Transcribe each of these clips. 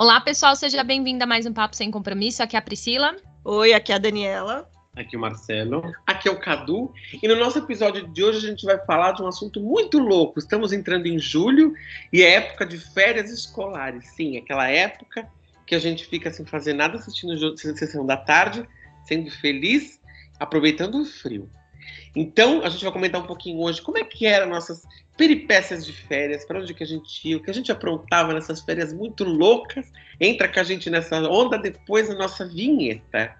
Olá, pessoal, seja bem-vinda a mais um Papo Sem Compromisso. Aqui é a Priscila. Oi, aqui é a Daniela. Aqui é o Marcelo. Aqui é o Cadu. E no nosso episódio de hoje a gente vai falar de um assunto muito louco. Estamos entrando em julho e é época de férias escolares. Sim, aquela época que a gente fica sem fazer nada assistindo a sessão da tarde, sendo feliz, aproveitando o frio. Então, a gente vai comentar um pouquinho hoje como é que eram nossas peripécias de férias, para onde que a gente ia, o que a gente aprontava nessas férias muito loucas. Entra com a gente nessa onda depois da nossa vinheta.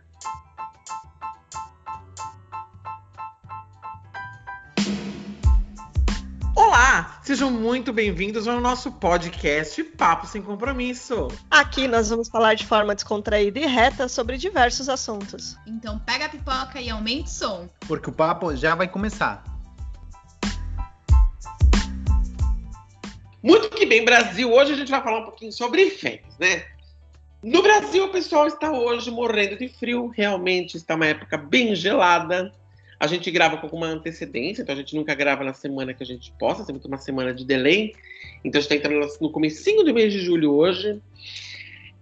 Olá, sejam muito bem-vindos ao nosso podcast Papo Sem Compromisso. Aqui nós vamos falar de forma descontraída e reta sobre diversos assuntos. Então pega a pipoca e aumente o som. Porque o papo já vai começar. Muito que bem, Brasil. Hoje a gente vai falar um pouquinho sobre férias, né? No Brasil, o pessoal está hoje morrendo de frio. Realmente está uma época bem gelada. A gente grava com alguma antecedência, então a gente nunca grava na semana que a gente posta, sempre uma semana de delay. Então a gente está entrando no comecinho do mês de julho hoje.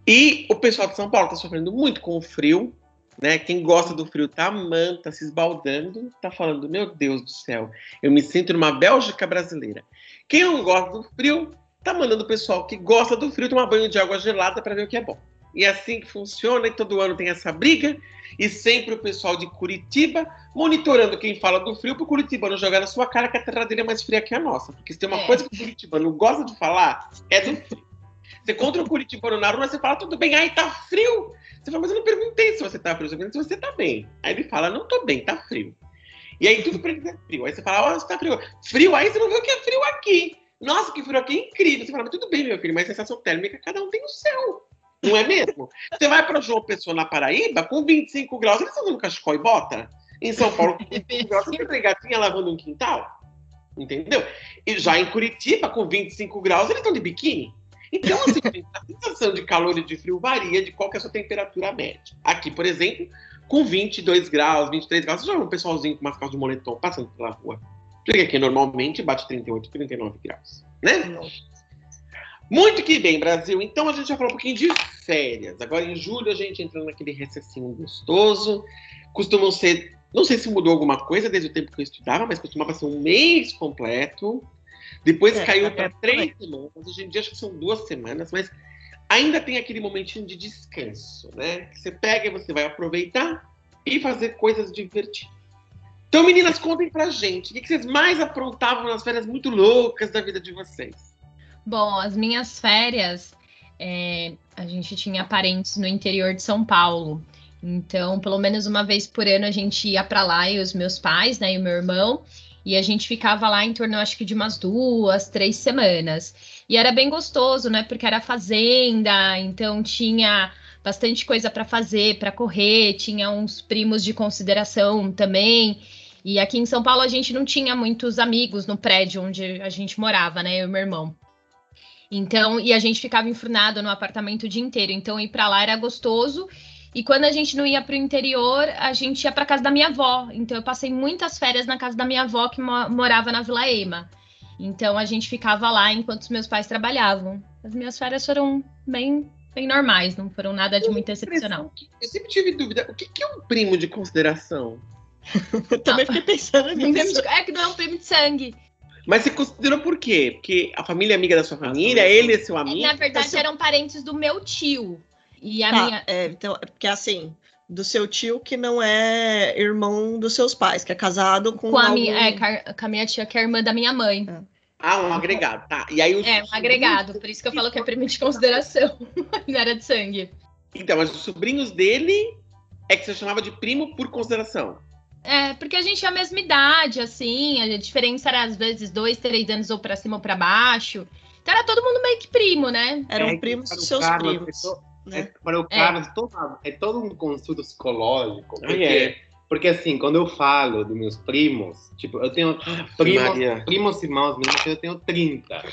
E o pessoal de São Paulo está sofrendo muito com o frio, né? Quem gosta do frio tá amando, tá se esbaldando, tá falando, meu Deus do céu, eu me sinto numa Bélgica brasileira. Quem não gosta do frio, tá mandando o pessoal que gosta do frio tomar banho de água gelada para ver o que é bom. E é assim que funciona, e todo ano tem essa briga, e sempre o pessoal de Curitiba monitorando quem fala do frio para o Curitibano jogar na sua cara que a terra dele é mais fria que a nossa. Porque se tem uma é. coisa que o Curitibano gosta de falar, é do frio. Você contra o Curitibano na rua, você fala, tudo bem, aí tá frio. Você fala, mas eu não perguntei se você tá frio, eu perguntei se você tá bem. Aí ele fala, não tô bem, tá frio. E aí tudo pra ele é frio. Aí você fala, ó, oh, tá frio. Frio, aí você não vê o que é frio aqui. Nossa, que frio aqui é incrível. Você fala, mas tudo bem, meu filho, mas sensação térmica, cada um tem o seu. Não é mesmo? Você vai para João Pessoa na Paraíba, com 25 graus, eles estão usando cachecol e bota? Em São Paulo, com 25 graus, gatinha lavando um quintal? Entendeu? E já em Curitiba, com 25 graus, eles estão de biquíni. Então, assim, a sensação de calor e de frio varia de qual é a sua temperatura média. Aqui, por exemplo, com 22 graus, 23 graus, você já vê um pessoalzinho com umas calças de moletom passando pela rua. Porque aqui normalmente bate 38, 39 graus, né? Nossa. Muito que bem, Brasil. Então a gente já falou um pouquinho de férias. Agora em julho a gente entra naquele recessinho gostoso. Costumam ser, não sei se mudou alguma coisa desde o tempo que eu estudava, mas costumava ser um mês completo. Depois é, caiu para três semanas. Hoje em dia acho que são duas semanas, mas ainda tem aquele momentinho de descanso, né? Que você pega e você vai aproveitar e fazer coisas divertidas. Então, meninas, contem pra gente. O que vocês mais aprontavam nas férias muito loucas da vida de vocês? Bom, as minhas férias, é, a gente tinha parentes no interior de São Paulo. Então, pelo menos uma vez por ano a gente ia para lá e os meus pais, né, e o meu irmão, e a gente ficava lá em torno, acho que de umas duas, três semanas. E era bem gostoso, né, porque era fazenda, então tinha bastante coisa para fazer, para correr, tinha uns primos de consideração também. E aqui em São Paulo a gente não tinha muitos amigos no prédio onde a gente morava, né, eu e meu irmão. Então, e a gente ficava enfurnado no apartamento o dia inteiro. Então, ir para lá era gostoso. E quando a gente não ia para o interior, a gente ia para casa da minha avó. Então, eu passei muitas férias na casa da minha avó, que morava na Vila Ema. Então, a gente ficava lá enquanto os meus pais trabalhavam. As minhas férias foram bem, bem normais, não foram nada de muito excepcional. Eu sempre tive dúvida: o que é um primo de consideração? eu também fiquei pensando nisso. É que não é um primo de sangue. Mas você considerou por quê? Porque a família é amiga da sua família, ele é seu amigo? Na verdade, eram parentes do meu tio. E a tá, minha. É, então, é porque assim, do seu tio que não é irmão dos seus pais, que é casado com. Com a, algum... minha, é, com a minha tia, que é irmã da minha mãe. É. Ah, um agregado, tá. E aí, é, um agregado, por isso que eu falo que é primo de consideração, não era de sangue. Então, mas os sobrinhos dele é que você chamava de primo por consideração. É, porque a gente é a mesma idade, assim, a diferença era às vezes dois, três anos ou para cima ou para baixo. Então era todo mundo meio que primo, né? Eram é, primos dos seus Carlos, primos. É, né? é, para o Carlos, é. Todo, é todo um consulto psicológico. Porque, é. porque assim, quando eu falo dos meus primos, tipo, eu tenho ah, primos, primos irmãos meus, eu tenho 30.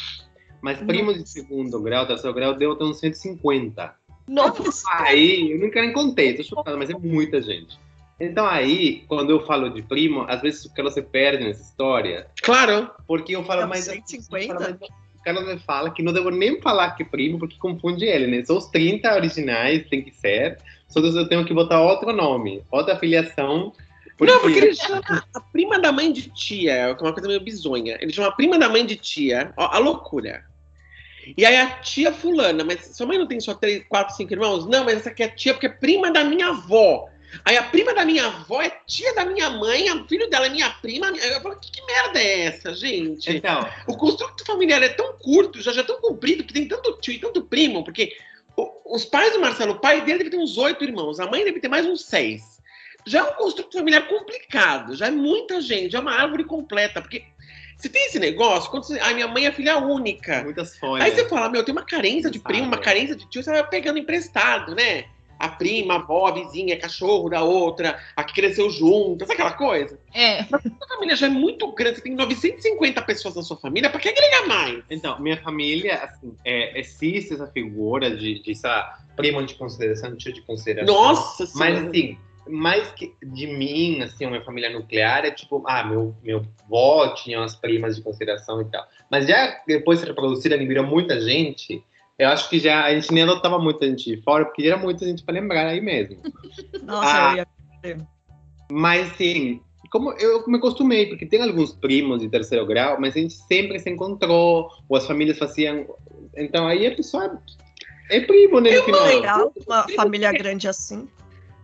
Mas primos de segundo grau, terceiro grau, deu até uns 150. Nossa! Aí, eu nunca nem contei, tô chocado, mas é muita gente. Então aí, quando eu falo de primo, às vezes o que você perde nessa história. Claro. Porque eu falo é mais. 150? Carlos fala que não devo nem falar que primo, porque confunde ele, né? São os 30 originais, tem que ser. Só que eu tenho que botar outro nome, outra filiação. Porque... Não, porque ele chama a prima da mãe de tia, é uma coisa meio bizonha. Ele chama a prima da mãe de tia, ó, a loucura. E aí a tia fulana, mas sua mãe não tem só três, quatro, cinco irmãos? Não, mas essa aqui é tia porque é prima da minha avó. Aí a prima da minha avó é tia da minha mãe, o filho dela é minha prima. Eu falo, que, que merda é essa, gente? Então. O construto familiar é tão curto, já, já é tão comprido, que tem tanto tio e tanto primo, porque o, os pais do Marcelo, o pai dele deve ter uns oito irmãos, a mãe deve ter mais uns seis. Já é um construto familiar complicado, já é muita gente, já é uma árvore completa, porque você tem esse negócio, quando você. Ai, minha mãe é filha única. Muitas folhas. Aí você fala, meu, tem uma carência de primo, uma carência de tio, você vai pegando emprestado, né? A prima, a avó, a vizinha, cachorro da outra, a que cresceu junto, sabe aquela coisa? É. Mas a família já é muito grande, você tem 950 pessoas na sua família, pra que agregar mais? Então, minha família, assim, é, existe essa figura de, de essa prima de consideração, tio de consideração. Nossa Mas, assim, mais que de mim, assim, a minha família nuclear é tipo, ah, meu, meu avó tinha umas primas de consideração e tal. Mas já depois de reproduzir, ele virou muita gente. Eu acho que já a gente nem adotava muita gente fora, porque era muita gente para lembrar aí mesmo. Nossa, ah, eu ia. Mas sim, como eu me acostumei, porque tem alguns primos de terceiro grau, mas a gente sempre se encontrou, ou as famílias faziam. Então aí a pessoa é primo, né? É legal uma família grande assim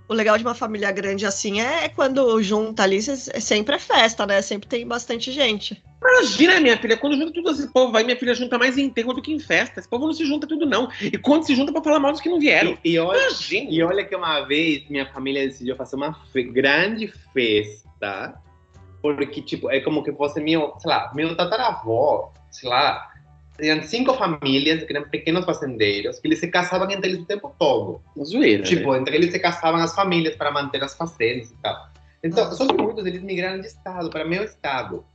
o legal de uma família grande assim é quando junta ali, sempre é festa, né? Sempre tem bastante gente. Imagina, minha filha, quando junta tudo esse povo, vai minha filha junta mais em enterro do que em festa. Esse povo não se junta tudo, não. E quando se junta para falar mal dos que não vieram. E, e, olha, Imagina. e olha que uma vez minha família decidiu fazer uma fe grande festa, porque, tipo, é como que fosse meu, sei lá, meu tataravó, sei lá, tinham cinco famílias que eram pequenos fazendeiros que eles se casavam entre eles o tempo todo. Zoeira, tipo, né? entre eles se casavam as famílias para manter as fazendas e tal. Então, só que muitos deles migraram de estado para meu estado.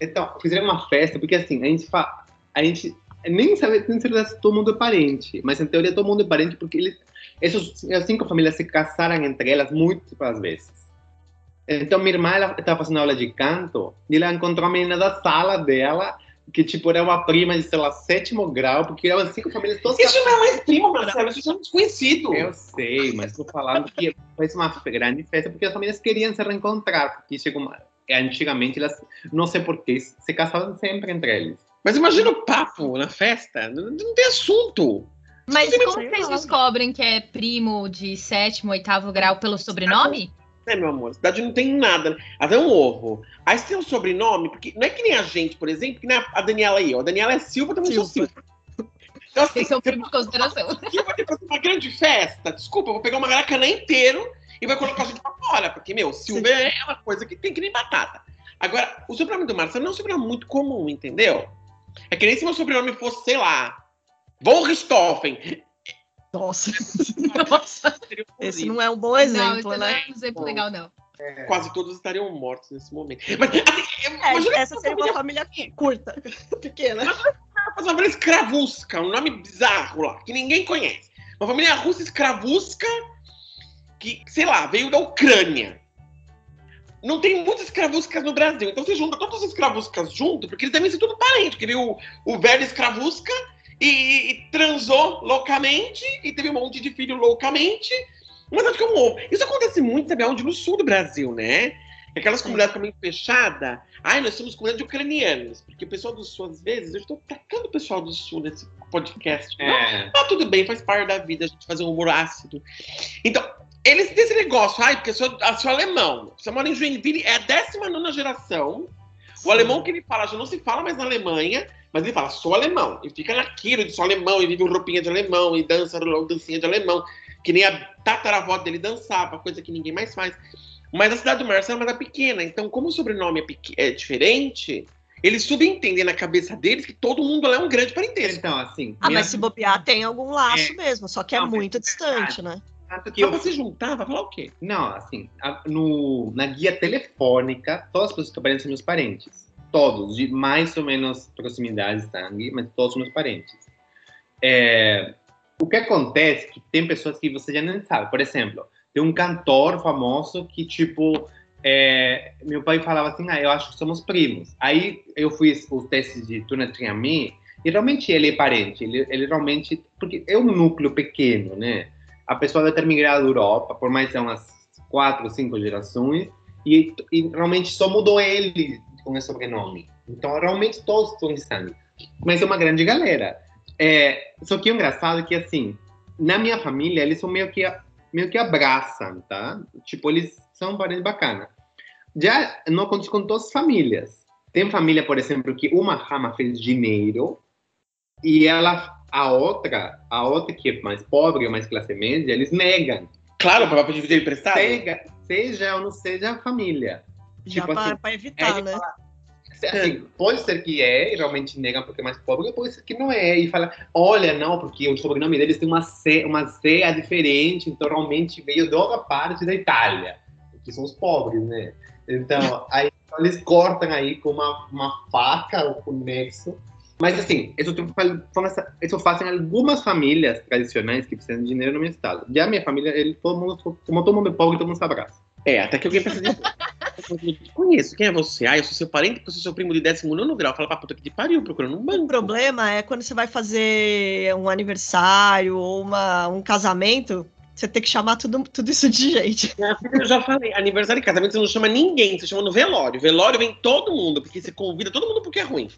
Então, fizeram uma festa, porque assim, a gente fa... a gente nem sabe nem se todo mundo é parente, mas em teoria todo mundo é parente porque eles essas cinco famílias se casaram entre elas muitas vezes. Então, minha irmã estava fazendo aula de canto e ela encontrou a menina da sala dela que, tipo, era uma prima de, sei lá, sétimo grau, porque eram cinco famílias todas. Isso não é mais prima, Marcelo, isso é um desconhecido. Eu sei, mas tô falando que foi uma grande festa, porque as famílias queriam se reencontrar, porque chegou uma... antigamente elas, não sei porquê, se casavam sempre entre eles. Mas imagina o papo na festa, não, tem assunto. Mas como vocês descobrem que é primo de sétimo, oitavo grau pelo sobrenome? É, meu amor, cidade não tem nada. Né? Até um ovo. Aí você tem um sobrenome, porque não é que nem a gente, por exemplo, que nem a Daniela aí. Ó. A Daniela é Silva, também Silva. sou Silva. Então, assim, Esse é o primo de consideração. Aqui vai ter uma grande festa. Desculpa, eu vou pegar uma garacanã inteiro e vai colocar a gente pra fora. Porque, meu, Silva Sim. é uma coisa que tem que nem batata. Agora, o sobrenome do Marcelo não é um sobrenome muito comum, entendeu? É que nem se meu sobrenome fosse, sei lá, Von Richthofen. Nossa. Nossa. Esse não é um bom exemplo, não, né? Não é um exemplo legal, não. É. Quase todos estariam mortos nesse momento. Mas, assim, é, essa seria uma família curta, pequena. Mas uma família escravusca, um nome bizarro lá, que ninguém conhece. Uma família russa escravusca que, sei lá, veio da Ucrânia. Não tem muitas escravuscas no Brasil. Então você junta todos os escravuscas junto, porque eles devem ser tudo parente. Porque veio o, o velho escravusca e, e, transou loucamente e teve um monte de filho loucamente. Mas acho que é um ovo. Isso acontece muito, sabe, onde? No sul do Brasil, né? Aquelas comunidades também fechadas. Ai, nós somos comunidade de ucranianos. Porque o pessoal do sul, às vezes, eu estou atacando o pessoal do sul nesse podcast. É. Mas, tudo bem, faz parte da vida a gente fazer um humor ácido. Então, eles têm esse negócio. Ai, porque eu sou, eu sou alemão. Você mora em Joinville, é a 19 geração. O alemão que ele fala já não se fala mais na Alemanha. Mas ele fala, sou alemão. E fica naquilo de sou alemão, e vive roupinha de alemão, e dança dancinha de alemão. Que nem a tataravó dele dançava, coisa que ninguém mais faz. Mas a cidade do Marcelo é pequena, então como o sobrenome é, é, diferente, eles subentendem na cabeça deles que todo mundo lá é um grande parentesco. Então, assim... Ah, minha... mas se bobear tem algum laço é. mesmo, só que é não, muito distante, né? Que eu... você juntar, vai falar o quê? Não, assim, a, no, na guia telefônica, todas as pessoas que aparecem são meus parentes todos, de mais ou menos proximidade de sangue, mas todos meus parentes. É, o que acontece é que tem pessoas que você já nem sabe. Por exemplo, tem um cantor famoso que, tipo, é, meu pai falava assim, ah, eu acho que somos primos. Aí eu fiz os testes de Tuna Triami E realmente ele é parente, ele, ele realmente. Porque é um núcleo pequeno, né? A pessoa deve ter migrado da Europa por mais de umas quatro, cinco gerações, e, e realmente só mudou ele com esse sobrenome. Então, realmente todos estão em sangue. Mas é uma grande galera. É, só que o engraçado é que, assim, na minha família, eles são meio que, meio que abraçam, tá? Tipo, eles são parentes bacanas. Já não acontece com todas as famílias. Tem família, por exemplo, que uma rama fez dinheiro e ela, a outra, a outra que é mais pobre, mais classe média, eles negam. Claro, para dividir emprestado. Seja, seja ou não seja a família. Já tipo, para assim, evitar, é, né? Fala, assim, pode ser que é e realmente negam porque é mais pobre, pode ser que não é. E fala, olha, não, porque o sobrenome deles tem uma C, uma C diferente, então realmente veio de outra parte da Itália, que são os pobres, né? Então, aí eles cortam aí com uma, uma faca ou com nexo. Mas assim, isso, isso fazem algumas famílias tradicionais que precisam de dinheiro no meu estado. Já a minha família, ele, todo mundo, como todo mundo é pobre, todo mundo se abraça. É, até que alguém pensa. Eu conheço, quem é você? Ah, eu sou seu parente porque eu sou seu primo de 19 grau. Fala pra puta que te pariu, procurando um banco. O problema é quando você vai fazer um aniversário ou uma, um casamento, você tem que chamar tudo, tudo isso de gente. Eu já falei, aniversário e casamento você não chama ninguém, você chama no velório. Velório vem todo mundo, porque você convida todo mundo porque é ruim.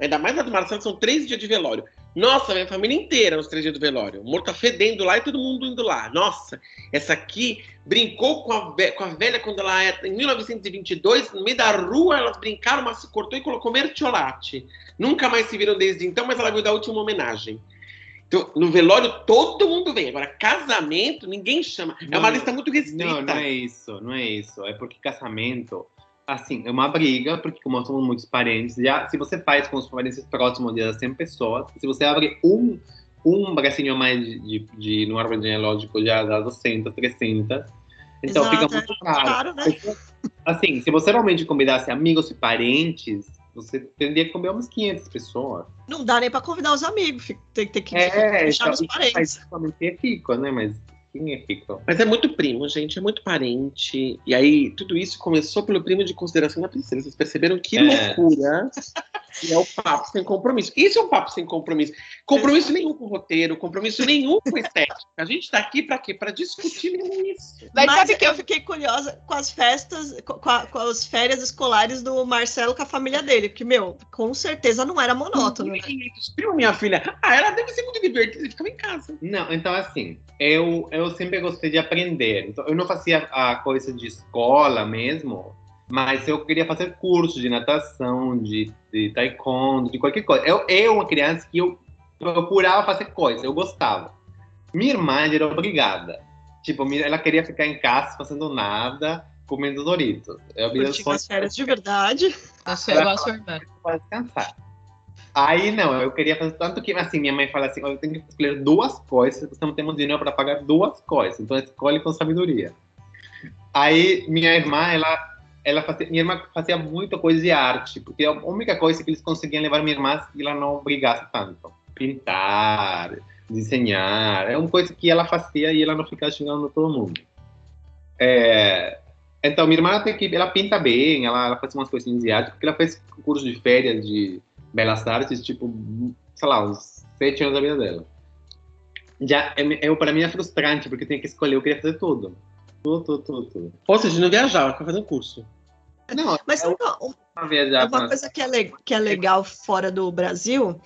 Ainda mais na do Marcelo, são três dias de velório. Nossa, minha família inteira nos três dias do velório. O morto tá fedendo lá e todo mundo indo lá. Nossa, essa aqui brincou com a, com a velha quando ela era em 1922, no meio da rua, elas brincaram, mas se cortou e colocou mertiolate. Nunca mais se viram desde então, mas ela veio dar a última homenagem. Então, no velório todo mundo vem. Agora, casamento, ninguém chama. Não, é uma lista muito restrita. Não, não é isso, não é isso. É porque casamento assim, é uma briga, porque como somos muitos parentes, já, se você faz com os parentes próximos de 100 pessoas, se você abre um, um bracinho mais de, de, de no árvore genealógico, já dá 200, 300, então Exato, fica muito é caro. caro né? Assim, se você realmente convidasse amigos e parentes, você teria que comer umas 500 pessoas. Não dá nem para convidar os amigos, tem, tem que é, deixar então, os parentes. É rico, né? Mas mas é muito primo, gente, é muito parente. E aí, tudo isso começou pelo primo de consideração da princesa. Vocês perceberam que é. loucura é o papo sem compromisso. Isso é um papo sem compromisso. Compromisso nenhum com o roteiro, compromisso nenhum com estética. A gente tá aqui para quê? Para discutir isso. Mas, Mas sabe que eu fiquei curiosa com as festas, com, a, com, as férias escolares do Marcelo com a família dele, porque, meu, com certeza não era monótono. Né? Primo, minha filha, ah, ela deve ser muito divertida, ficava em casa. Não, então assim, eu, eu sempre gostei de aprender. Então, eu não fazia a coisa de escola mesmo, mas eu queria fazer curso de natação, de, de taekwondo, de qualquer coisa. Eu, eu uma criança que eu procurava fazer coisas, eu gostava. Minha irmã era obrigada. Tipo, ela queria ficar em casa fazendo nada, comendo Doritos. Eu Curtindo as férias de verdade. Nossa, eu gosto de Pode descansar. Aí não, eu queria fazer tanto que assim, minha mãe fala assim: eu tenho que escolher duas coisas, você não temos dinheiro para pagar duas coisas, então escolhe com sabedoria. Aí minha irmã, ela ela fazia, minha irmã fazia muita coisa de arte, porque a única coisa que eles conseguiam levar minha irmã que ela não brigasse tanto. Pintar, desenhar, é uma coisa que ela fazia e ela não ficava xingando todo mundo. É, então, minha irmã tem que, ela pinta bem, ela, ela faz umas coisinhas de arte, porque ela fez curso de férias de belas artes, tipo, sei lá, uns sete anos da vida dela. Já, é, é, para mim é frustrante, porque tem que escolher, eu queria fazer tudo. Tudo, tudo, tudo, tudo. Ou seja, não viajava, ficava fazendo curso. Não, mas é uma, uma, uma coisa que é, que é legal fora do Brasil,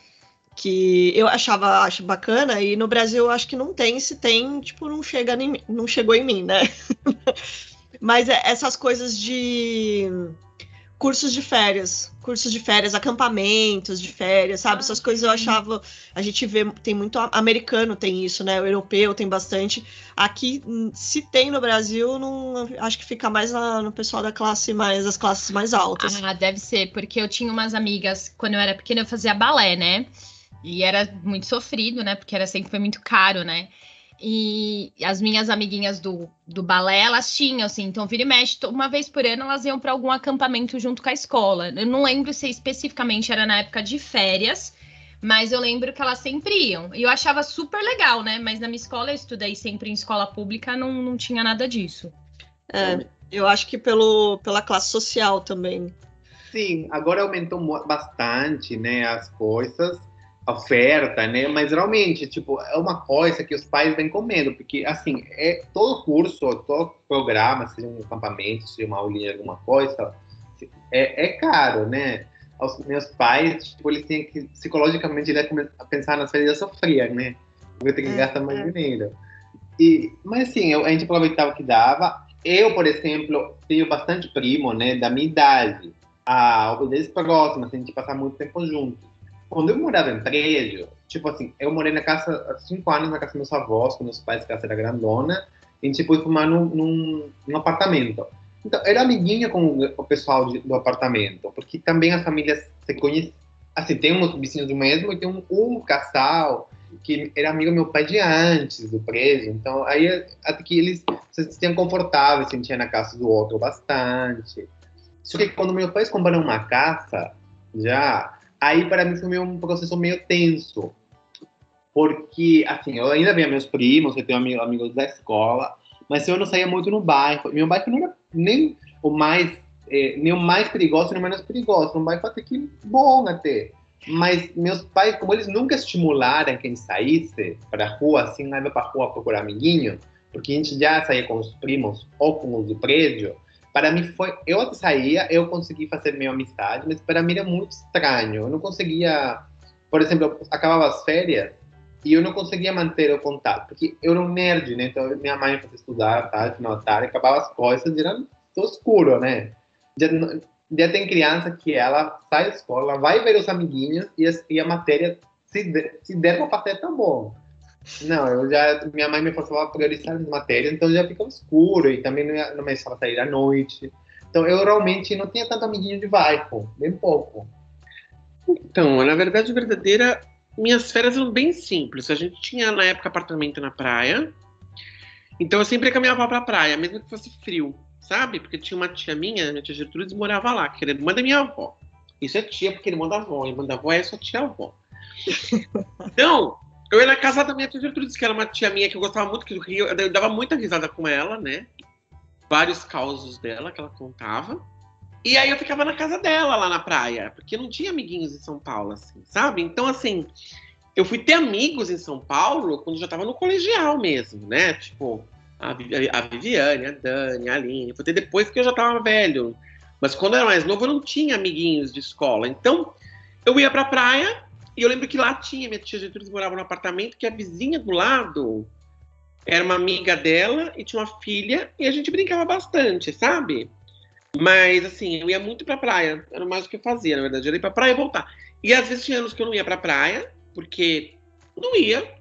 que eu achava acho bacana, e no Brasil eu acho que não tem, se tem, tipo, não, chega nem, não chegou em mim, né? mas é essas coisas de cursos de férias, cursos de férias, acampamentos de férias, sabe? Essas coisas eu achava. A gente vê, tem muito americano, tem isso, né? O europeu tem bastante. Aqui, se tem no Brasil, não, acho que fica mais na, no pessoal da classe mais, das classes mais altas. Ah, deve ser, porque eu tinha umas amigas, quando eu era pequena, eu fazia balé, né? E era muito sofrido, né? Porque era sempre foi muito caro, né? E as minhas amiguinhas do, do balé, elas tinham, assim, então vira e mexe, uma vez por ano elas iam para algum acampamento junto com a escola. Eu não lembro se especificamente era na época de férias, mas eu lembro que elas sempre iam. E eu achava super legal, né? Mas na minha escola, eu estudei sempre em escola pública, não, não tinha nada disso. É, eu acho que pelo, pela classe social também. Sim, agora aumentou bastante, né, as coisas oferta, né? Mas realmente, tipo, é uma coisa que os pais vêm comendo, porque assim, é todo curso, todo programa, seja um acampamento, seja uma aulinha, alguma coisa, é, é caro, né? Os meus pais, tipo, eles têm que psicologicamente já a pensar nas férias sofrias, né? Porque tem que é, gastar mais é. dinheiro. E, mas assim, eu, a gente aproveitava o que dava. Eu, por exemplo, tenho bastante primo, né, da minha idade. A obediência próxima, assim, a gente passar muito tempo juntos. Quando eu morava em prédio, tipo assim, eu morei na casa há cinco anos na casa dos meus avós, com meus pais, casa era grandona, e gente foi fumar num, num, num apartamento. Então, era amiguinha com o pessoal de, do apartamento, porque também as famílias se conhecem. Assim, tem uns vizinhos do mesmo e tem um, um casal que era amigo meu pai de antes do prédio. Então, aí até que eles se sentiam confortáveis, sentiam na casa do outro bastante. Só que quando meus pais compraram uma casa, já aí para mim foi um processo meio tenso. Porque, assim, eu ainda via meus primos, eu tenho amigos, amigos da escola, mas eu não saía muito no bairro. Meu bairro não era nem o mais, é, nem o mais perigoso, nem o menos perigoso. Um bairro até que bom até. Mas meus pais, como eles nunca estimularam quem saísse para a rua, assim, vai para a rua procurar amiguinho, porque a gente já saía com os primos ou com os do prédio, para mim foi, eu saía, eu consegui fazer minha amizade, mas para mim era muito estranho. Eu não conseguia, por exemplo, acabava as férias e eu não conseguia manter o contato, porque eu era um nerd, né? Então minha mãe fazia estudar, tá, final tarde, acabava as coisas, era escuro, né? Já, já tem criança que ela sai da escola, vai ver os amiguinhos e a, e a matéria, se, der, se der para fazer, tá bom. Não, eu já, minha mãe me forçava a priorizar as matérias, então já fica escuro e também não, ia, não me deixava sair à noite. Então eu realmente não tinha tanto amiguinho de bairro, bem pouco. Então, na verdade, verdadeira, minhas férias eram bem simples. A gente tinha na época apartamento na praia, então eu sempre caminhava para a praia, mesmo que fosse frio, sabe? Porque tinha uma tia minha, minha tia Gertrudes, morava lá, que era irmã da minha avó. Isso é tia, porque irmã da avó, irmã da avó é sua tia avó. Então, eu ia na casa da minha tia Gertrudes, que era uma tia minha que eu gostava muito, que eu, ria, eu dava muita risada com ela, né? Vários causos dela que ela contava. E aí eu ficava na casa dela, lá na praia, porque não tinha amiguinhos em São Paulo, assim, sabe? Então, assim, eu fui ter amigos em São Paulo quando já tava no colegial mesmo, né? Tipo, a, a Viviane, a Dani, a Aline. Fui ter depois que eu já tava velho. Mas quando eu era mais novo, eu não tinha amiguinhos de escola. Então, eu ia pra praia, e eu lembro que lá tinha, minha tia Gertrudes morava no apartamento, que a vizinha do lado era uma amiga dela e tinha uma filha, e a gente brincava bastante, sabe? Mas, assim, eu ia muito pra praia, era mais o que eu fazia, na verdade, eu ia pra praia e voltar. E às vezes tinha anos que eu não ia pra praia, porque não ia,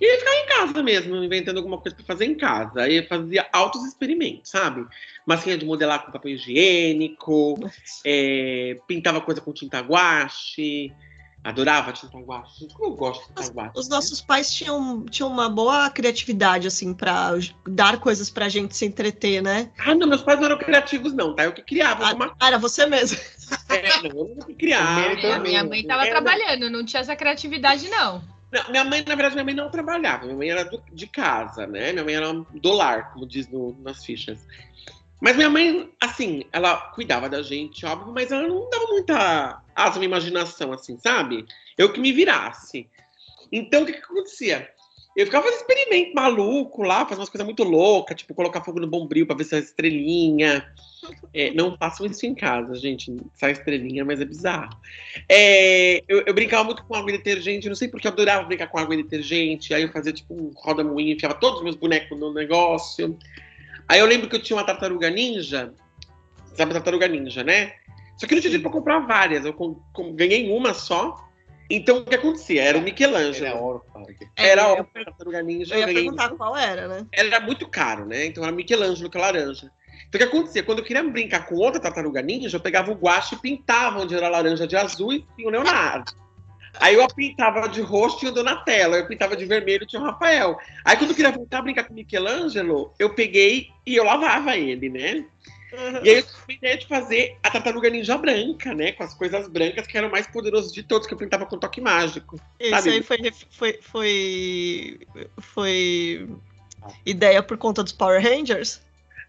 e aí ficava em casa mesmo, inventando alguma coisa para fazer em casa. Aí fazia altos experimentos, sabe? Massinha de modelar com papel higiênico, é, pintava coisa com tinta guache, Adorava tinta guache. Como eu gosto de tinta guache. Os né? nossos pais tinham, tinham uma boa criatividade, assim, para dar coisas pra gente se entreter, né? Ah, não, meus pais não eram criativos, não, tá? Eu que criava. Ah, uma... Era você mesmo. É, não, eu que criava. É, minha mãe tava é, trabalhando, não tinha essa criatividade, não. Não, minha mãe, na verdade, minha mãe não trabalhava. Minha mãe era do, de casa, né? Minha mãe era do lar, como diz no, nas fichas. Mas minha mãe, assim, ela cuidava da gente, óbvio, mas ela não dava muita asa na imaginação, assim, sabe? Eu que me virasse. Então, o que, que acontecia? Eu ficava fazendo experimento maluco lá, fazendo umas coisas muito loucas, tipo colocar fogo no bombril pra ver se é estrelinha. É, não façam isso em casa, gente. Sai estrelinha, mas é bizarro. É, eu, eu, brincava muito com água e detergente, não sei porque eu adorava brincar com água e detergente. Aí eu fazia tipo um roda-moinho, enfiava todos os meus bonecos no negócio. Aí eu lembro que eu tinha uma tartaruga ninja. Sabe a tartaruga ninja, né? Só que não tinha dinheiro pra comprar várias. Eu com, com, ganhei uma só. Então o que acontecia? Era o Michelangelo. Era ouro, Era é, ouro, tartaruga ninja. Eu ia perguntar uma. qual era, né? Era muito caro, né? Então era Michelangelo que é laranja. Então o que acontecia? Quando eu queria brincar com outra tartaruga ninja, eu pegava o guache e pintava onde era laranja de azul e tinha o Leonardo. Aí eu pintava de rosto tinha o Donatello, eu pintava de vermelho tinha o Rafael. Aí quando eu queria voltar a brincar com o Michelangelo, eu peguei e eu lavava ele, né? Uhum. E aí eu tive a ideia de fazer a tartaruga ninja branca, né? Com as coisas brancas que eram o mais poderoso de todos, que eu pintava com toque mágico. Isso sabe? aí foi, foi, foi, foi ideia por conta dos Power Rangers?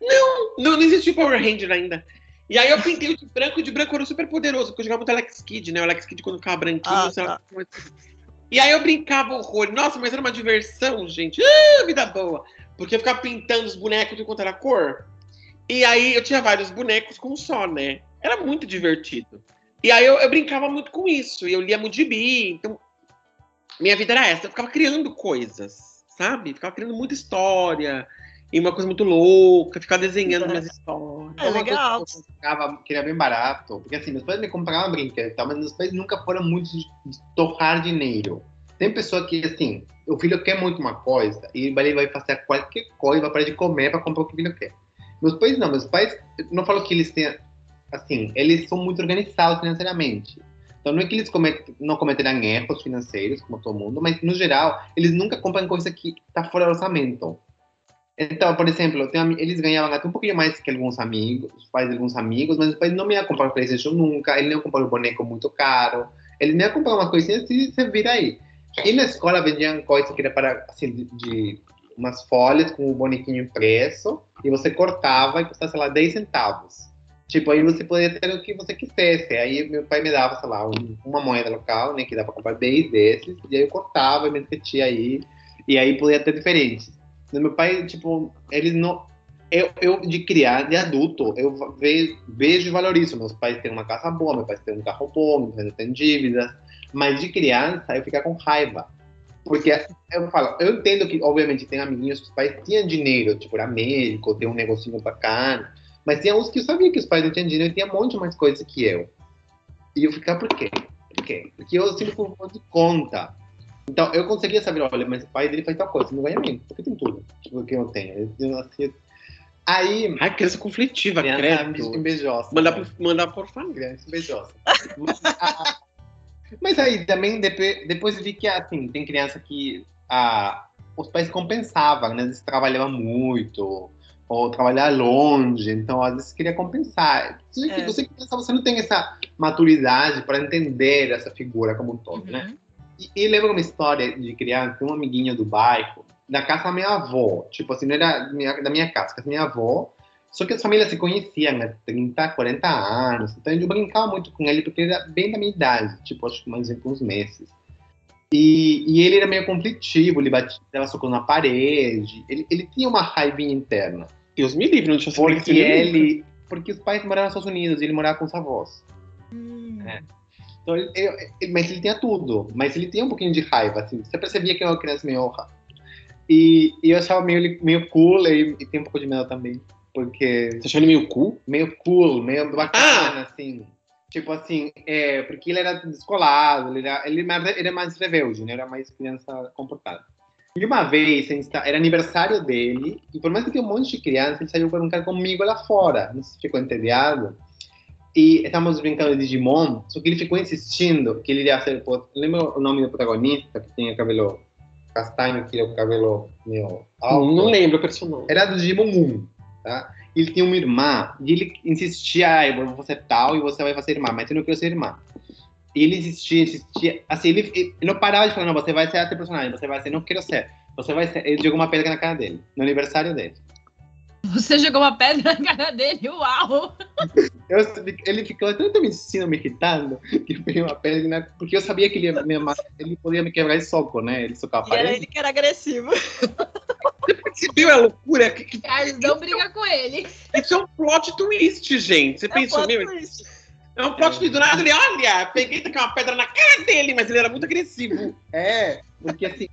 Não, não, não existia Power Ranger ainda. E aí eu pintei o de branco, e de branco era super poderoso, porque eu jogava muito Alex Kidd, né? O Alex Kidd quando ficava branquinho, ah, tá. E aí eu brincava horror. Nossa, mas era uma diversão, gente. Ah, vida boa. Porque eu ficava pintando os bonecos de quanto era cor. E aí eu tinha vários bonecos com um só, né? Era muito divertido. E aí eu, eu brincava muito com isso. E eu lia muito gibi. Então, minha vida era essa. Eu ficava criando coisas, sabe? Ficava criando muita história. E uma coisa muito louca, ficar desenhando umas histórias. É legal. Eu que era bem barato. Porque assim, meus pais me compravam brinquedo e tal, mas meus pais nunca foram muito de torrar dinheiro. Tem pessoa que, assim, o filho quer muito uma coisa e ele vai fazer qualquer coisa, vai parar de comer para comprar o que o filho quer. Meus pais não, meus pais, não falo que eles têm, assim, eles são muito organizados financeiramente. Então não é que eles cometem, não cometerão erros financeiros, como todo mundo, mas no geral, eles nunca compram coisa que está fora do orçamento. Então, por exemplo, eles ganhavam até um pouquinho mais que alguns amigos, os pais de alguns amigos, mas os pais não me iam comprar PlayStation nunca, ele não ia comprar um boneco muito caro, ele nem ia comprar uma coisinha e você vira aí. E na escola vendiam coisas que era para, assim, de, umas folhas com o bonequinho impresso, e você cortava e custava, sei lá, 10 centavos. Tipo, aí você podia ter o que você quisesse. Aí meu pai me dava, sei lá, um, uma moeda local, né, que dá para comprar 10 desses, e aí eu cortava e me entretia aí, e aí podia ter diferentes. Meu pai, tipo, ele não. Eu, eu de criar, de adulto, eu vejo, vejo e valorizo. Meus pais têm uma casa boa, meu pai tem um carro bom, meu pai tem dívidas. Mas de criança, eu ficar com raiva. Porque eu falo, eu entendo que, obviamente, tem amiguinhos que os pais tinham dinheiro, tipo, era médico, tem um negocinho bacana. Mas tinha uns que eu sabia que os pais não tinham dinheiro e tinha um monte mais coisa que eu. E eu ficava, por quê? Por quê? Porque eu sempre fui de conta. Então, eu conseguia saber, olha, mas o pai dele faz tal coisa, não ganha mim, porque tem tudo, tipo, que eu tenho. Eu, assim, aí... Ai, criança conflitiva, credo. Invejosa. Mandar por, mandar por família. Invejosa. mas, a, mas aí, também, depois, depois vi que, assim, tem criança que a, os pais compensavam, né? Eles trabalhavam muito, ou trabalhar longe, então às vezes queria compensar. Você, é. você, você não tem essa maturidade para entender essa figura como um todo, né? uhum. né? E, e lembro uma história de criança, um amiguinho do bairro, da casa da minha avó. Tipo assim, não era minha, da minha casa, da minha avó. Só que as famílias se conheciam há 30, 40 anos. Então eu brincava muito com ele, porque ele era bem da minha idade, tipo, acho que mais de uns meses. E, e, ele era meio conflitivo, ele batia, dava soco na parede. Ele, ele tinha uma raivinha interna. Deus me livre, não tinha Porque ele. Porque os pais moravam nos Estados Unidos e ele morava com os avós. Hum. É. Então, ele, ele, mas ele tinha tudo, mas ele tinha um pouquinho de raiva, assim. Você percebia que era uma criança meio honra. E, e eu achava meio, meio cool e, e tem um pouco de medo também, porque... Você achou ele meio cool? Meio cool, meio bacana, ah! assim. Tipo assim, é, porque ele era descolado, ele era, ele era mais rebelde, né? Era mais criança comportada. E uma vez, era aniversário dele, e por mais que tinha um monte de criança, ele saiu para brincar comigo lá fora. Não sei se ficou entediado. E estávamos brincando de Digimon, só que ele ficou insistindo que ele ia ser. Lembra o nome do protagonista, que tinha cabelo castanho, que era o cabelo meu alto? Não lembro o personagem. Era do Digimon 1, tá? Ele tinha uma irmã, e ele insistia, ah, eu vou fazer tal e você vai fazer irmã, mas eu não quero ser irmã. E ele insistia, insistia, assim, ele, ele não parava de falar, não, você vai ser esse personagem, você vai ser, não quero ser. Você vai ser. Ele jogou uma pedra na cara dele, no aniversário dele. Você jogou uma pedra na cara dele, uau! Eu, ele ficou tanto me ensinando, me irritando, que peguei uma pedra, na, porque eu sabia que ele, ia me, ele podia me quebrar de soco, né? Ele socava a parede. era ele que era agressivo. Você percebeu a loucura? Que, que, não briga com ele. Isso é um plot twist, gente. Você é pensou, um meu? É um plot twist do nada. Ele, olha, peguei uma pedra na cara dele, mas ele era muito agressivo. É, porque assim,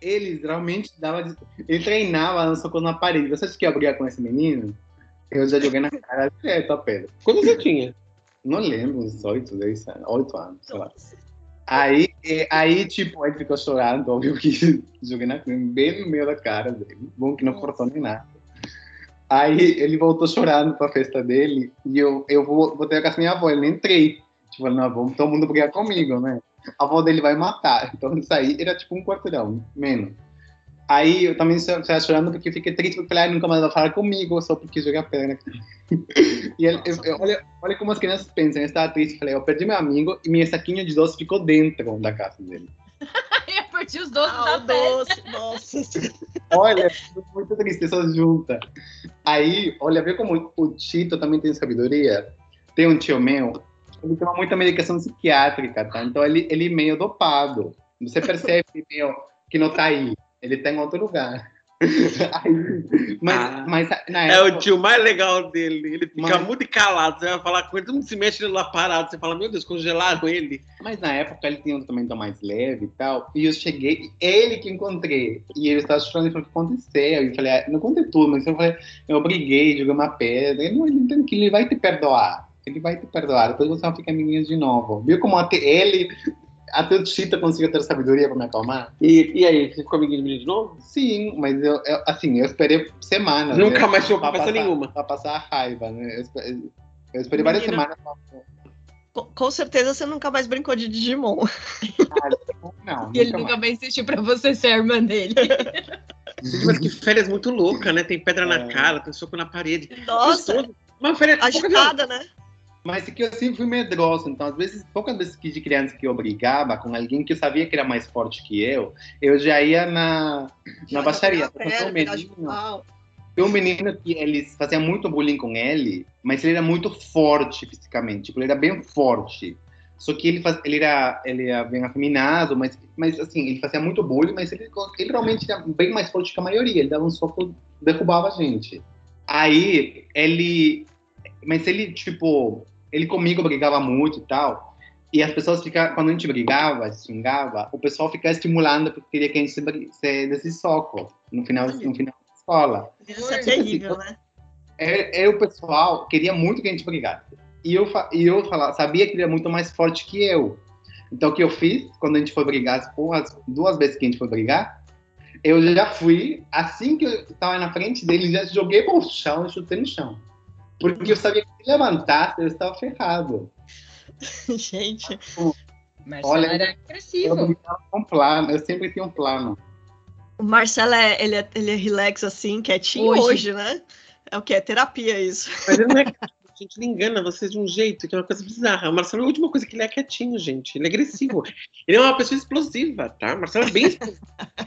ele realmente dava. Ele treinava no socorro na parede. Você acha que ia brigar com esse menino? Eu já joguei na cara direto a pedra. Quando você tinha? Não lembro, uns 8, 10 anos, 8 anos, sei lá. Aí, aí, tipo, ele ficou chorando, óbvio que joguei na, bem no meio da cara dele. Bom que não cortou nem nada. Aí ele voltou chorando pra festa dele e eu, eu vou, vou ter com a minha avó. Ele nem entrei. Tipo, não, vamos todo mundo brigar comigo, né? a avó dele vai matar. Então isso aí era tipo um quarteirão, menos. Aí eu também estava chorando porque fiquei triste porque ele nunca mais vai falar comigo só porque joguei a perna. e ele, eu, eu, olha, olha como as crianças pensam. Eu estava triste falei, eu perdi meu amigo e minha saquinha de doce ficou dentro da casa dele. eu perdi os doces ah, da doce, nossa. olha, muito triste, só junta. Aí, olha, vê como o Tito também tem sabedoria. Tem um tio meu ele toma muita medicação psiquiátrica, tá? Então ele, ele meio dopado. Você percebe que não tá aí. Ele tá em outro lugar. Aí, mas, ah, mas época, é o tio mais legal dele. Ele fica mas, muito calado. Você vai falar com ele, todo mundo se mexe lá parado. Você fala, meu Deus, congelaram ele. Mas na época ele tinha um tratamento mais leve e tal. E eu cheguei, ele que encontrei. E ele estava chorando e falou: o que aconteceu? Eu falei: ah, não contei tudo, mas eu falei: eu briguei, joguei uma pedra. Ele, não, ele tranquilo, ele vai te perdoar. Ele vai te perdoar. Depois você vai ficar menina de novo. Viu como até ele até o Chita conseguiu ter sabedoria para me acalmar. E, e aí, você ficou amiguinho de novo? Sim, mas eu, eu assim, eu esperei semanas. Nunca né, mais tive conversa nenhuma. Pra passar a raiva, né? Eu esperei, eu esperei várias semanas pra... Com certeza você nunca mais brincou de Digimon. Ah, não, e ele nunca mais insistiu pra você ser a irmã dele. Mas que férias muito louca, né? Tem pedra é. na cara, tem soco na parede. Nossa! Uma férias agitada, né? Mas é que eu sempre fui medroso, então às vezes, poucas vezes que de criança que eu brigava com alguém que eu sabia que era mais forte que eu, eu já ia na, na baixaria. Tem um menino, um menino que eles faziam muito bullying com ele, mas ele era muito forte fisicamente, tipo, ele era bem forte. Só que ele, faz, ele, era, ele era bem afeminado, mas, mas assim, ele fazia muito bullying, mas ele, ele realmente era bem mais forte que a maioria. Ele dava um soco, derrubava a gente. Aí, ele. Mas ele, tipo, ele comigo brigava muito e tal. E as pessoas ficavam, quando a gente brigava, xingava, o pessoal ficava estimulando porque queria que a gente se, se desse soco no final, no final da escola. Isso é terrível, né? É, é, o pessoal queria muito que a gente brigasse. E eu, e eu falava, sabia que ele era muito mais forte que eu. Então, o que eu fiz, quando a gente foi brigar, as duas vezes que a gente foi brigar, eu já fui, assim que eu estava na frente dele, já joguei para o chão e chutei no chão. Porque eu sabia que se levantasse, eu estava ferrado. Gente. Mas Olha, era agressivo. Eu, um plano, eu sempre tinha um plano. O Marcelo é, ele é, ele é relax assim, quietinho hoje. hoje, né? É o que? É terapia isso. Mas ele não é gente, ele engana vocês de um jeito que é uma coisa bizarra. O Marcelo, a última coisa que ele é quietinho, gente. Ele é agressivo. ele é uma pessoa explosiva, tá? O Marcelo é bem explosivo.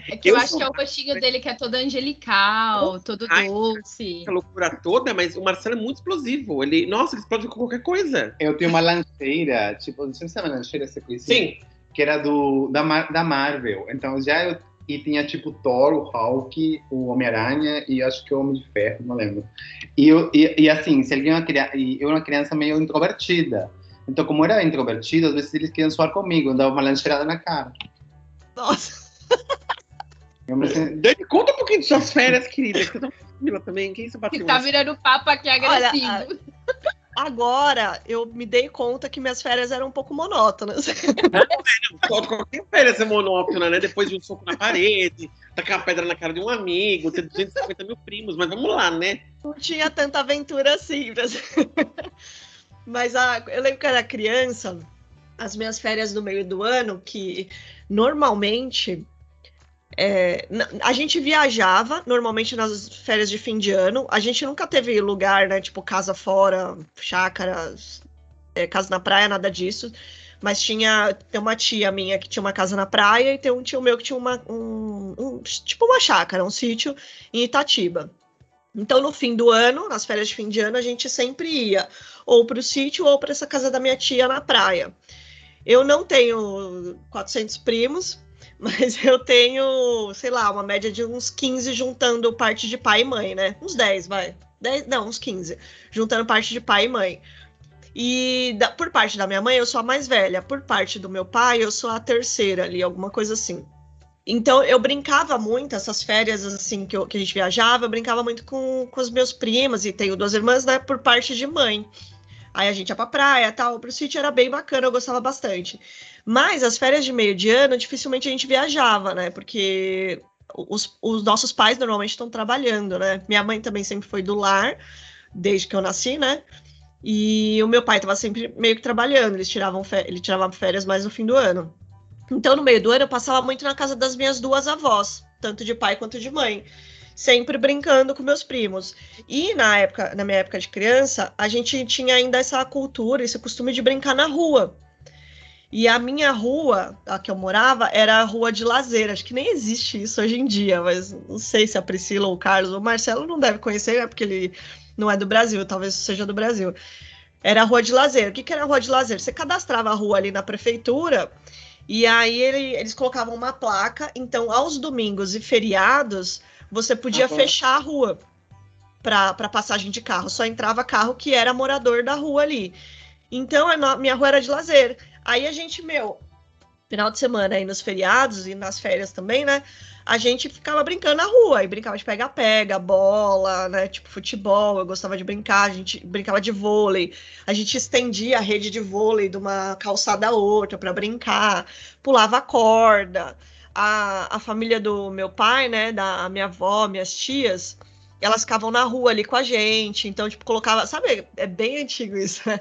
É que eu, eu acho que é o rostinho dele que é todo angelical, todo Ai, doce. Essa loucura toda, mas o Marcelo é muito explosivo. Ele, nossa, ele explode com qualquer coisa. Eu tenho uma lancheira, tipo, não sei se é uma lancheira, você conhece? Sim. Que era do, da, da Marvel. Então já eu e tinha tipo Thor, o Hulk, o Homem-Aranha e acho que o Homem de Ferro, não lembro. E, eu, e, e assim, se alguém é e eu era uma criança meio introvertida. Então, como eu era introvertido, às vezes eles queriam soar comigo, eu dava uma lancheirada na cara. Nossa! Dani, conta um pouquinho de suas férias, querida, que eu tô também. Quem você bateu? Que tá virando papo aqui agressivo. Olha, Agora eu me dei conta que minhas férias eram um pouco monótonas. Não, qualquer férias é monótona, né? Depois de um soco na parede, tacar uma pedra na cara de um amigo, ter 250 mil primos, mas vamos lá, né? Não tinha tanta aventura assim. Mas a, eu lembro que era criança, as minhas férias no meio do ano, que normalmente é, a gente viajava normalmente nas férias de fim de ano. A gente nunca teve lugar, né? Tipo, casa fora, chácaras, é, casa na praia, nada disso. Mas tinha tem uma tia minha que tinha uma casa na praia e tem um tio meu que tinha uma, um, um tipo uma chácara, um sítio em Itatiba. Então, no fim do ano, nas férias de fim de ano, a gente sempre ia ou para o sítio ou para essa casa da minha tia na praia. Eu não tenho 400 primos, mas eu tenho, sei lá, uma média de uns 15 juntando parte de pai e mãe, né? Uns 10, vai. 10, não, uns 15. Juntando parte de pai e mãe. E da, por parte da minha mãe, eu sou a mais velha. Por parte do meu pai, eu sou a terceira ali, alguma coisa assim. Então, eu brincava muito, essas férias assim que, eu, que a gente viajava, eu brincava muito com, com os meus primos, e tenho duas irmãs, né, por parte de mãe. Aí a gente ia pra praia tal, pro sítio era bem bacana, eu gostava bastante. Mas as férias de meio de ano, dificilmente a gente viajava, né? Porque os, os nossos pais normalmente estão trabalhando, né? Minha mãe também sempre foi do lar, desde que eu nasci, né? E o meu pai estava sempre meio que trabalhando, eles tiravam ele tirava férias mais no fim do ano. Então, no meio do ano, eu passava muito na casa das minhas duas avós, tanto de pai quanto de mãe, sempre brincando com meus primos. E na época, na minha época de criança, a gente tinha ainda essa cultura, esse costume de brincar na rua. E a minha rua, a que eu morava, era a rua de lazer. Acho que nem existe isso hoje em dia, mas não sei se a Priscila ou o Carlos ou o Marcelo não deve conhecer, né, porque ele não é do Brasil, talvez seja do Brasil. Era a rua de lazer. O que, que era a rua de lazer? Você cadastrava a rua ali na prefeitura E aí ele, eles colocavam uma placa, então aos domingos e feriados você podia uhum. fechar a rua para passagem de carro, só entrava carro que era morador da rua ali. Então a minha rua era de lazer. Aí a gente, meu, final de semana aí nos feriados e nas férias também, né? A gente ficava brincando na rua, e brincava de pega-pega, bola, né? Tipo futebol, eu gostava de brincar, a gente brincava de vôlei, a gente estendia a rede de vôlei de uma calçada a outra para brincar, pulava corda. A, a família do meu pai, né? Da minha avó, minhas tias, elas ficavam na rua ali com a gente, então, tipo, colocava. Sabe, é bem antigo isso, né?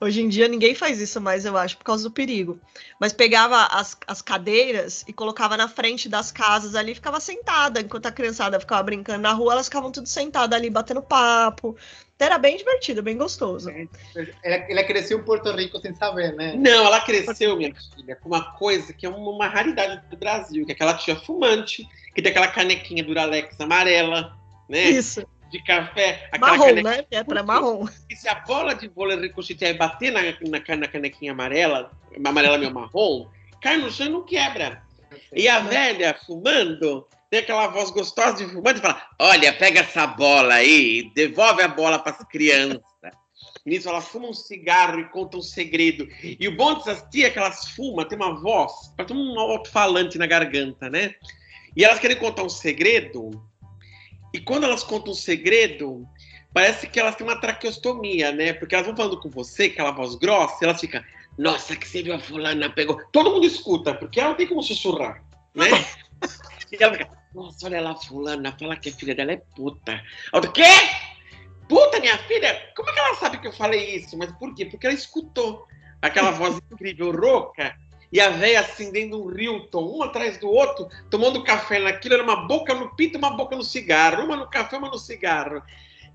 Hoje em dia ninguém faz isso mais, eu acho, por causa do perigo. Mas pegava as, as cadeiras e colocava na frente das casas ali e ficava sentada. Enquanto a criançada ficava brincando na rua, elas ficavam tudo sentadas ali, batendo papo. Então, era bem divertido, bem gostoso. Ela, ela cresceu em Porto Rico sem saber, né? Não, ela cresceu, minha filha, com uma coisa que é uma raridade do Brasil, que é aquela tia fumante, que tem aquela canequinha Duralex amarela, né? Isso de café. Marrom, caneca... né? É para marrom. E se a bola de vôlei ricochetear e bater na, na, na canequinha amarela, amarela meio marrom, cai no chão e não quebra. E a velha fumando, tem aquela voz gostosa de fumante e fala: Olha, pega essa bola aí, devolve a bola para as crianças. Nisso ela fuma um cigarro e conta um segredo. E o bom dessas tias é que elas fumam, tem uma voz, parece um alto-falante na garganta, né? E elas querem contar um segredo e quando elas contam um segredo, parece que elas têm uma traqueostomia, né? Porque elas vão falando com você, aquela voz grossa, e elas ficam, nossa, que você viu a fulana pegou. Todo mundo escuta, porque ela não tem como sussurrar, né? e ela fica, nossa, olha lá, fulana, fala que a filha dela é puta. Outra, quê? Puta, minha filha? Como é que ela sabe que eu falei isso? Mas por quê? Porque ela escutou aquela voz incrível, rouca, e a véia acendendo um Rilton, um atrás do outro, tomando café naquilo, era uma boca no pito uma boca no cigarro, uma no café, uma no cigarro.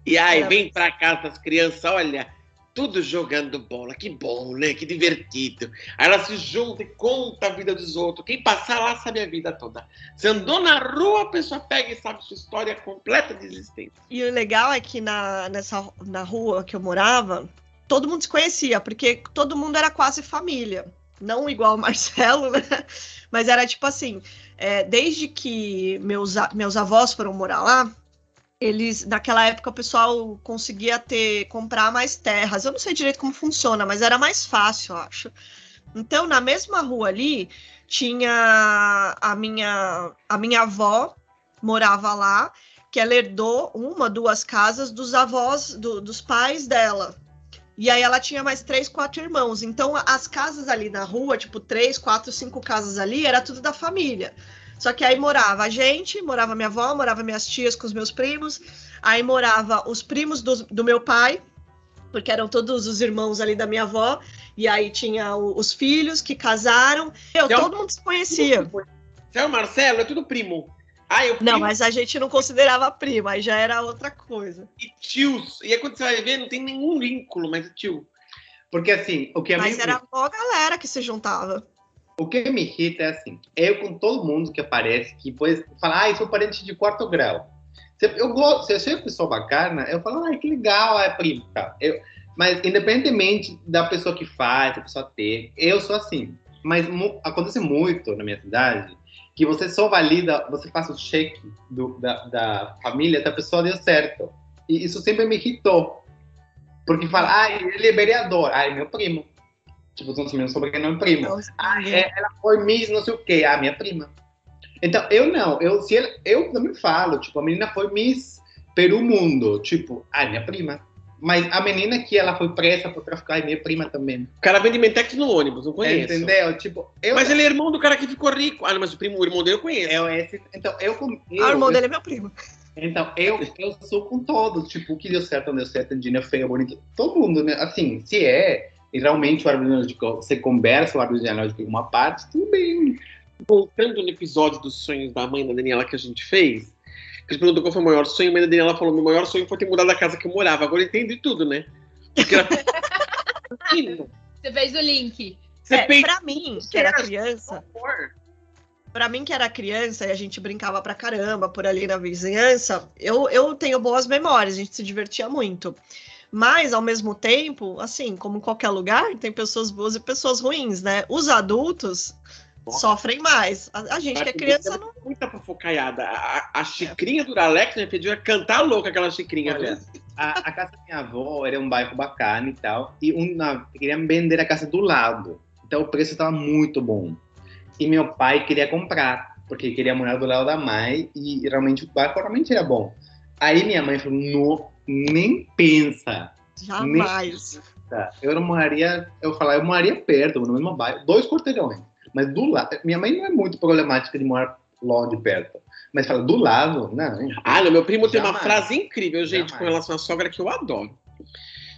E aí, vem pra casa as crianças, olha, tudo jogando bola, que bom, né? Que divertido. Aí elas se juntam e contam a vida dos outros. Quem passar lá sabe a vida toda. Você andou na rua, a pessoa pega e sabe sua história completa de existência. E o legal é que na, nessa, na rua que eu morava, todo mundo se conhecia, porque todo mundo era quase família não igual o Marcelo, né? Mas era tipo assim, é, desde que meus, meus avós foram morar lá, eles, naquela época, o pessoal conseguia ter, comprar mais terras. Eu não sei direito como funciona, mas era mais fácil, eu acho. Então, na mesma rua ali, tinha a minha, a minha avó morava lá, que ela herdou uma, duas casas dos avós, do, dos pais dela. E aí ela tinha mais três, quatro irmãos. Então as casas ali na rua, tipo três, quatro, cinco casas ali, era tudo da família. Só que aí morava a gente, morava minha avó, morava minhas tias com os meus primos, aí morava os primos do, do meu pai, porque eram todos os irmãos ali da minha avó, e aí tinha o, os filhos que casaram. Eu, então, todo mundo se conhecia. Você é o Marcelo, é tudo primo. Ah, eu não, mas a gente não considerava prima, aí já era outra coisa. E tios. E aí quando você vai ver, não tem nenhum vínculo, mas é tio. Porque assim, o que a Mas era a galera que se juntava. O que me irrita é assim, eu com todo mundo que aparece, que depois fala, ah, eu sou parente de quarto grau. Se eu gosto, se eu sou uma pessoa bacana, eu falo, ah, que legal, é primo, tá? Eu, mas independentemente da pessoa que faz, da pessoa ter, eu sou assim. Mas acontece muito na minha cidade que você só valida, você faz o cheque do, da, da família da pessoa deu certo. E isso sempre me irritou. Porque fala, ah, ele é vereador, ah, é meu primo. Tipo, são meu sobrenome é primo. Ah, é, ela foi Miss não sei o quê, ah, minha prima. Então, eu não, eu, se ela, eu também falo, tipo, a menina foi Miss Peru Mundo, tipo, ah, minha prima. Mas a menina que ela foi presa por traficar é minha prima também. O cara vende Mentex no ônibus, não conheço. Entendeu? Tipo, eu... Mas ele é irmão do cara que ficou rico. Ah, mas o primo, o irmão dele eu conheço. É esse. Então, eu... eu ah, o irmão dele é meu primo. Então, eu, eu sou com todos. Tipo, o que deu certo, não deu certo, Dina feia, bonita. Todo mundo, né? Assim, se é e realmente o árbitro genealógico, você conversa o árbitro genealógico em uma parte, tudo bem. Voltando no episódio dos sonhos da mãe da Daniela que a gente fez, que a perguntou qual foi o maior sonho, a mãe da Daniela falou: meu maior sonho foi ter mudado da casa que eu morava. Agora eu entendi tudo, né? Você fez o link. Você é, Pra mim, que era criança. Pra mim, que era criança e a gente brincava pra caramba por ali na vizinhança, eu, eu tenho boas memórias, a gente se divertia muito. Mas, ao mesmo tempo, assim, como em qualquer lugar, tem pessoas boas e pessoas ruins, né? Os adultos sofrem mais. A, a gente que é criança não. Muita fofocaiada. A, a xicrinha do Alex né, pediu cantar louca aquela xicrinha. Olha, a, a, casa da minha avó era um bairro bacana e tal. E uma, queriam vender a casa do lado. Então o preço estava muito bom. E meu pai queria comprar, porque queria morar do lado da mãe. E realmente o bairro realmente era bom. Aí minha mãe falou: não, nem pensa. Jamais. Nem pensa. Eu não moraria, eu falar, eu moraria perto, no mesmo bairro, dois quarteirões. Mas do lado, minha mãe não é muito problemática de morar longe perto. Mas fala, do lado, não. Ah, não, meu primo Jamais. tem uma frase incrível, gente, Jamais. com relação à sogra que eu adoro.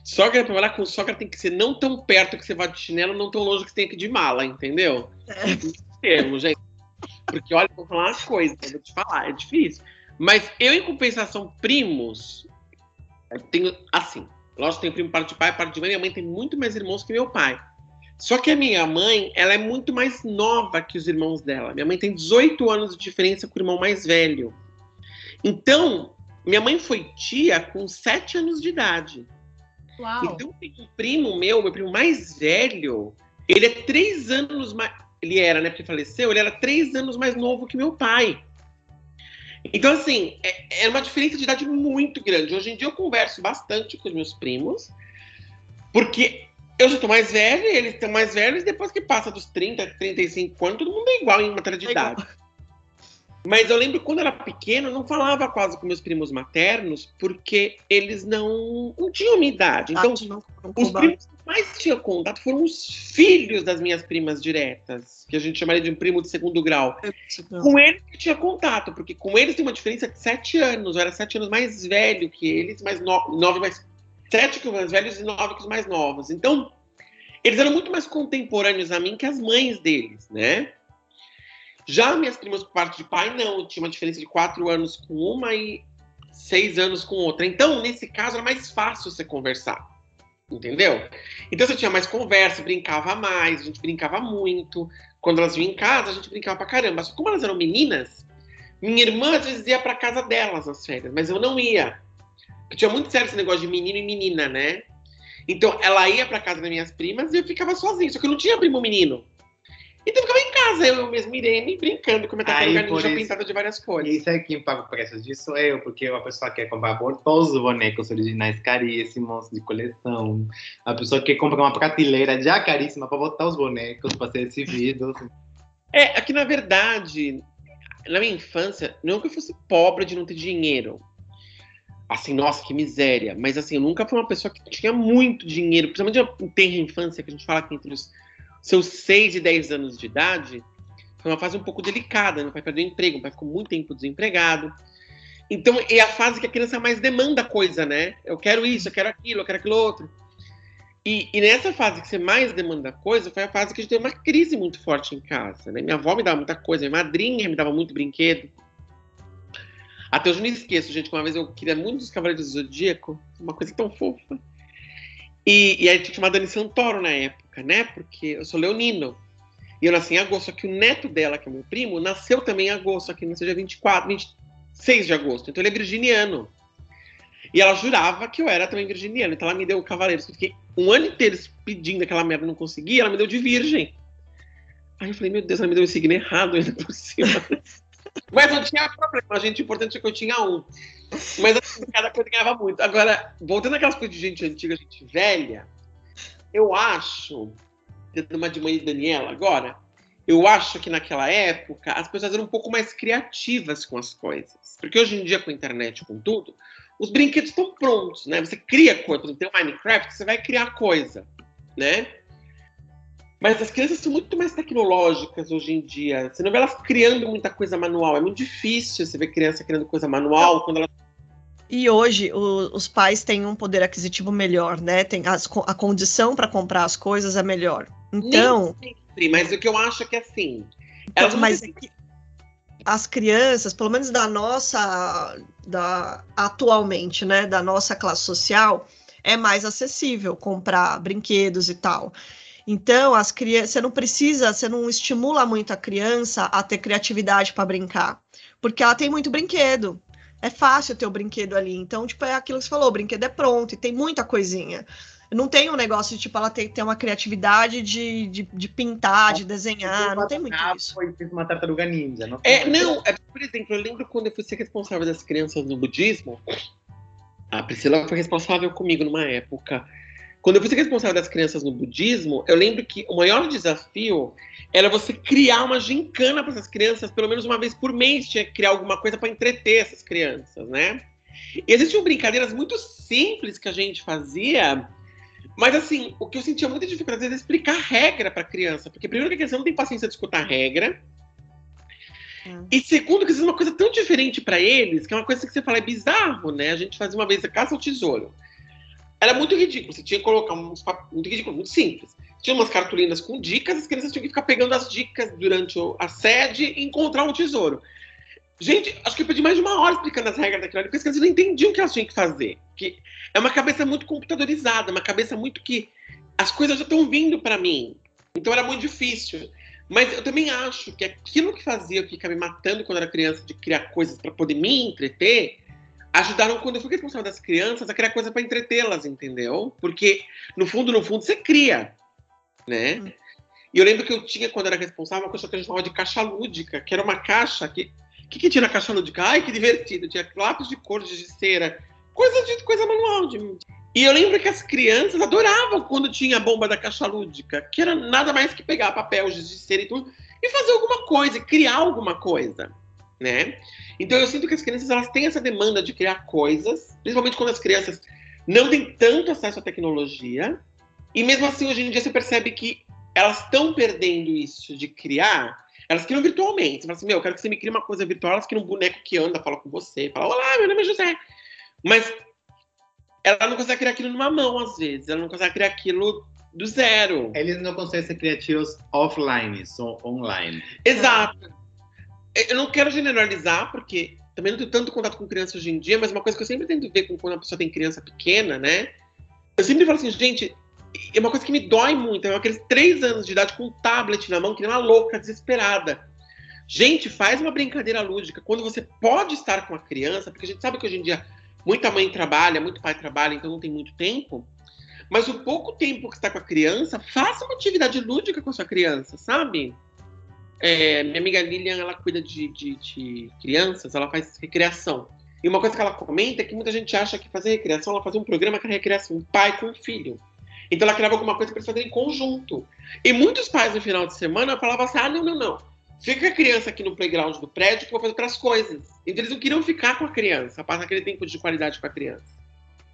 Sogra, pra morar com sogra, tem que ser não tão perto que você vá de chinelo, não tão longe que você tem que ir de mala, entendeu? É. Termo, gente. Porque olha, vou falar uma coisa, vou te falar, é difícil. Mas eu, em compensação, primos, tenho, assim, lógico, tenho primo parte de pai, parte de mãe, minha mãe tem muito mais irmãos que meu pai. Só que a minha mãe, ela é muito mais nova que os irmãos dela. Minha mãe tem 18 anos de diferença com o irmão mais velho. Então, minha mãe foi tia com 7 anos de idade. Uau. Então, tem um primo meu, meu primo mais velho, ele é 3 anos mais. Ele era, né? Porque faleceu, ele era 3 anos mais novo que meu pai. Então, assim, é, é uma diferença de idade muito grande. Hoje em dia eu converso bastante com os meus primos, porque eu já tô mais velho, eles estão mais velhos, e depois que passa dos 30, 35 anos, todo mundo é igual em matéria de é idade. Mas eu lembro quando eu era pequeno, eu não falava quase com meus primos maternos, porque eles não, não tinham minha idade. Então, ah, não, os primos que mais tinham contato foram os filhos das minhas primas diretas, que a gente chamaria de um primo de segundo grau. Com eles que tinha contato, porque com eles tem uma diferença de sete anos. Eu era sete anos mais velho que eles, mais no, nove mais sete que mais velhos e nove que mais novos. Então, eles eram muito mais contemporâneos a mim que as mães deles, né? Já minhas primas por parte de pai, não. Tinha uma diferença de quatro anos com uma e seis anos com outra. Então, nesse caso, era mais fácil você conversar. Entendeu? Então você tinha mais conversa, brincava mais, a gente brincava muito. Quando elas vinham em casa, a gente brincava pra caramba. Só como elas eram meninas, minha irmã às vezes ia pra casa delas nas férias, mas eu não ia. Porque tinha muito sério esse negócio de menino e menina, né? Então ela ia pra casa das minhas primas e eu ficava sozinho, só que eu não tinha primo menino. Então eu ficava em casa, eu mesmo, Irene, brincando com minha tartaruga ninja pintada de várias cores. E isso é quem paga o preço disso sou eu, porque a pessoa quer comprar todos os bonecos originais caríssimos, de coleção. A pessoa quer comprar uma prateleira já caríssima para botar os bonecos, para ser exibidos. É, aqui na verdade, na minha infância, não que eu fosse pobre de não ter dinheiro assim, nossa, que miséria. Mas assim, eu nunca fui uma pessoa que tinha muito dinheiro, principalmente em terra infância, que a gente fala que entre os seus 6 e 10 anos de idade, foi uma fase um pouco delicada. Meu pai perdeu emprego, meu pai ficou muito tempo desempregado. Então, é a fase que a criança mais demanda coisa, né? Eu quero isso, eu quero aquilo, eu quero aquilo outro. E, e, nessa fase que você mais demanda coisa, foi a fase que a gente teve uma crise muito forte em casa, né? Minha avó me dava muita coisa, minha madrinha me dava muito brinquedo. Até hoje eu não esqueço, gente, que uma vez eu queria muito os Cavaleiros do Zodíaco, uma coisa tão fofa. E, e aí tinha que chamar Dani Santoro na época, né? Porque eu sou leonino. E eu nasci em agosto, só que o neto dela, que é meu primo, nasceu também em agosto, aqui no dia 24, 26 de agosto. Então ele é virginiano. E ela jurava que eu era também virginiano. Então ela me deu o Cavaleiros. Eu fiquei um ano inteiro pedindo aquela merda, não consegui. Ela me deu de virgem. Aí eu falei, meu Deus, ela me deu o signo errado ainda por cima. Mas não tinha problema, gente. O importante é que eu tinha um. Mas assim, cada coisa ganhava muito. Agora, voltando àquelas coisas de gente antiga, gente velha, eu acho, tendo uma de mãe de Daniela agora, eu acho que naquela época as pessoas eram um pouco mais criativas com as coisas. Porque hoje em dia, com a internet, com tudo, os brinquedos estão prontos, né? Você cria coisa, exemplo, tem o Minecraft, você vai criar coisa, né? Mas as crianças são muito mais tecnológicas hoje em dia. Você não vê elas criando muita coisa manual. É muito difícil você ver criança criando coisa manual quando ela e hoje o, os pais têm um poder aquisitivo melhor, né? Tem as, a condição para comprar as coisas é melhor. Então. Nem sempre, mas o que eu acho é que assim. Então, mas é que as crianças, pelo menos da nossa, da atualmente, né, da nossa classe social, é mais acessível comprar brinquedos e tal. Então, as crianças, você não precisa, você não estimula muito a criança a ter criatividade para brincar, porque ela tem muito brinquedo. É fácil ter o brinquedo ali. Então, tipo, é aquilo que você falou, o brinquedo é pronto e tem muita coisinha. Não tem um negócio de, tipo, ela tem que ter uma criatividade de, de, de pintar, de desenhar, não tem muito isso. Foi uma tartaruga ninja. Não é, não, é, por exemplo, eu lembro quando eu fui ser responsável das crianças no budismo, a Priscila foi responsável comigo numa época. Quando eu fui ser responsável das crianças no budismo, eu lembro que o maior desafio era você criar uma gincana para essas crianças, pelo menos uma vez por mês, tinha que criar alguma coisa para entreter essas crianças, né? E existiam brincadeiras muito simples que a gente fazia, mas assim, o que eu sentia muita dificuldade é explicar regra para criança, porque primeiro que a criança não tem paciência de escutar regra, hum. e segundo que isso é uma coisa tão diferente para eles, que é uma coisa que você fala é bizarro, né? A gente fazia uma vez a caça ao tesouro. Era muito ridículo, você tinha que colocar uns muito ridículo, muito simples. Tinha umas cartolinas com dicas, as crianças tinham que ficar pegando as dicas durante a sede e encontrar um tesouro. Gente, acho que eu perdi mais de uma hora explicando as regras daquilo ali, porque as crianças não entendiam o que elas tinham que fazer. Que é uma cabeça muito computadorizada, uma cabeça muito que as coisas já estão vindo para mim. Então era muito difícil. Mas eu também acho que aquilo que fazia eu ficar me matando quando era criança, de criar coisas para poder me entreter, ajudaram quando eu fui responsável das crianças a criar coisas para entretê-las, entendeu? Porque no fundo, no fundo, você cria, né? Hum. E eu lembro que eu tinha, quando era responsável, uma coisa que a gente chamava de caixa lúdica, que era uma caixa que o que, que tinha na caixa lúdica? Ai, que divertido. Tinha lápis de cor de cera, coisa de coisa manual. De... E eu lembro que as crianças adoravam quando tinha a bomba da caixa lúdica, que era nada mais que pegar papel, de cera e tudo, e fazer alguma coisa, criar alguma coisa, né? Então eu sinto que as crianças elas têm essa demanda de criar coisas, principalmente quando as crianças não têm tanto acesso à tecnologia, e mesmo assim hoje em dia você percebe que elas estão perdendo isso de criar elas criam virtualmente. Você fala assim, meu, eu quero que você me crie uma coisa virtual. Elas criam um boneco que anda, fala com você, fala, olá, meu nome é José. Mas ela não consegue criar aquilo numa mão, às vezes. Ela não consegue criar aquilo do zero. Eles não conseguem ser criativos offline, só online. Exato. Eu não quero generalizar, porque também não tenho tanto contato com crianças hoje em dia, mas uma coisa que eu sempre tento ver quando a pessoa tem criança pequena, né? Eu sempre falo assim, gente, é uma coisa que me dói muito. É aqueles três anos de idade com um tablet na mão, que nem uma louca, desesperada. Gente, faz uma brincadeira lúdica. Quando você pode estar com a criança, porque a gente sabe que hoje em dia muita mãe trabalha, muito pai trabalha, então não tem muito tempo. Mas o pouco tempo que está com a criança, faça uma atividade lúdica com a sua criança, sabe? É, minha amiga Lilian, ela cuida de, de, de, crianças, ela faz recreação. E uma coisa que ela comenta é que muita gente acha que fazer recreação, ela faz um programa que é recreação, um pai com um filho. Então ela criava alguma coisa para eles fazerem em conjunto. E muitos pais no final de semana falavam assim: ah, não, não, não. Fica a criança aqui no playground do prédio que eu vou fazer outras coisas. Então eles não queriam ficar com a criança, passar aquele tempo de qualidade com a criança.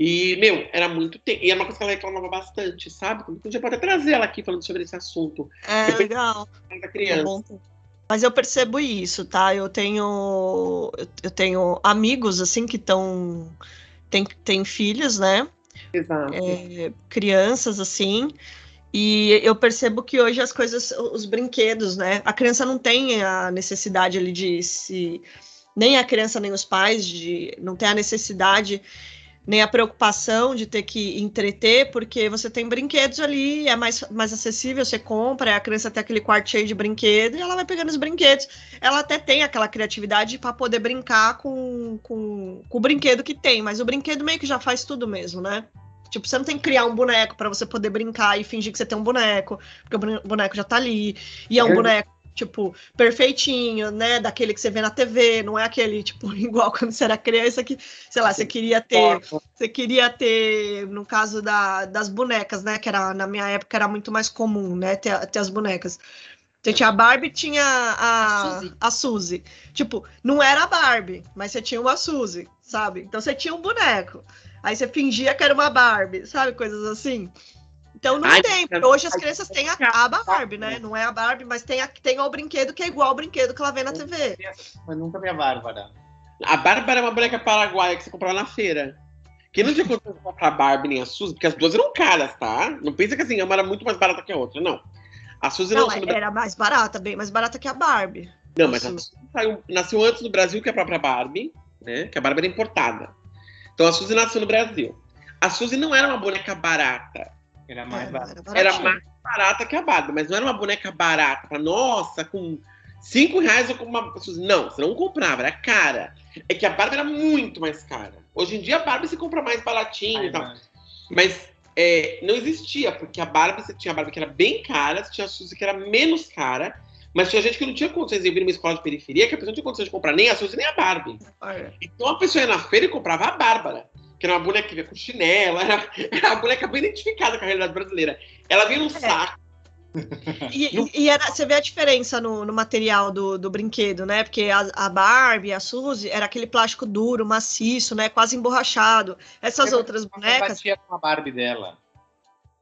E, meu, era muito tempo. E era uma coisa que ela reclamava bastante, sabe? A gente pode até trazer ela aqui falando sobre esse assunto. É, legal. Da criança. Mas eu percebo isso, tá? Eu tenho, eu tenho amigos, assim, que estão. Tem, tem filhos, né? Exato. É, crianças, assim. E eu percebo que hoje as coisas, os brinquedos, né? A criança não tem a necessidade ali de se. Nem a criança, nem os pais, de não tem a necessidade nem a preocupação de ter que entreter, porque você tem brinquedos ali, é mais, mais acessível, você compra, a criança tem aquele quarto cheio de brinquedo e ela vai pegando os brinquedos. Ela até tem aquela criatividade para poder brincar com, com, com o brinquedo que tem, mas o brinquedo meio que já faz tudo mesmo, né? Tipo, você não tem que criar um boneco para você poder brincar e fingir que você tem um boneco, porque o boneco já tá ali. E é um é. boneco tipo, perfeitinho, né? Daquele que você vê na TV, não é aquele, tipo, igual quando você era criança que, sei lá, você queria ter. Você queria ter, no caso da, das bonecas, né? Que era, na minha época era muito mais comum, né? Ter, ter as bonecas. Você tinha a Barbie tinha a, a, Suzy. a Suzy. Tipo, não era a Barbie, mas você tinha uma Suzy, sabe? Então você tinha um boneco. Aí você fingia que era uma Barbie, sabe? Coisas assim. Então não Ai, tem. Hoje as crianças têm a, Barbie, né? Não é a Barbie, mas tem, a, tem o brinquedo que é igual ao brinquedo que ela vê na TV. Mas nunca vi a Bárbara. A Bárbara é uma boneca paraguaia que você comprava na feira. Que não tinha condição de comprar a Barbie nem a Suzy, porque as duas eram caras, tá? Não pensa que assim, uma era muito mais barata que a outra, não. A Suzy não. não era mais barata, bem mais barata que a Barbie. Não, mas a Suzy saiu, nasceu antes no Brasil que a própria Barbie, né? Que a Barbie era importada. Então a Suzy nasceu no Brasil. A Suzy não era uma boneca barata. Era mais é, barata. Era, mais barata que a Barbie, mas não era uma boneca barata. Pra, nossa, com cinco reais eu compro uma. Não, você não comprava, era cara. É que a Barbie era muito mais cara. Hoje em dia a Barbie se compra mais baratinho e tal. Mas é, não existia, porque a Barbie, você tinha a Barbie que era bem cara, você tinha a Suzy que era menos cara, mas tinha gente que não tinha condições de vir numa escola de periferia, que a pessoa não tinha condições de comprar nem a Suzy nem a Barbie. Olha. Então a pessoa ia na feira e comprava a Bárbara, que era uma boneca que vinha com chinelo, era, era uma boneca bem identificada com a realidade brasileira. Ela vinha num é. saco, e, e era, você vê a diferença no, no material do, do brinquedo, né? Porque a, a Barbie, a Suzy, era aquele plástico duro, maciço, né? Quase emborrachado. Essas outras bonecas. batia com a Barbie dela.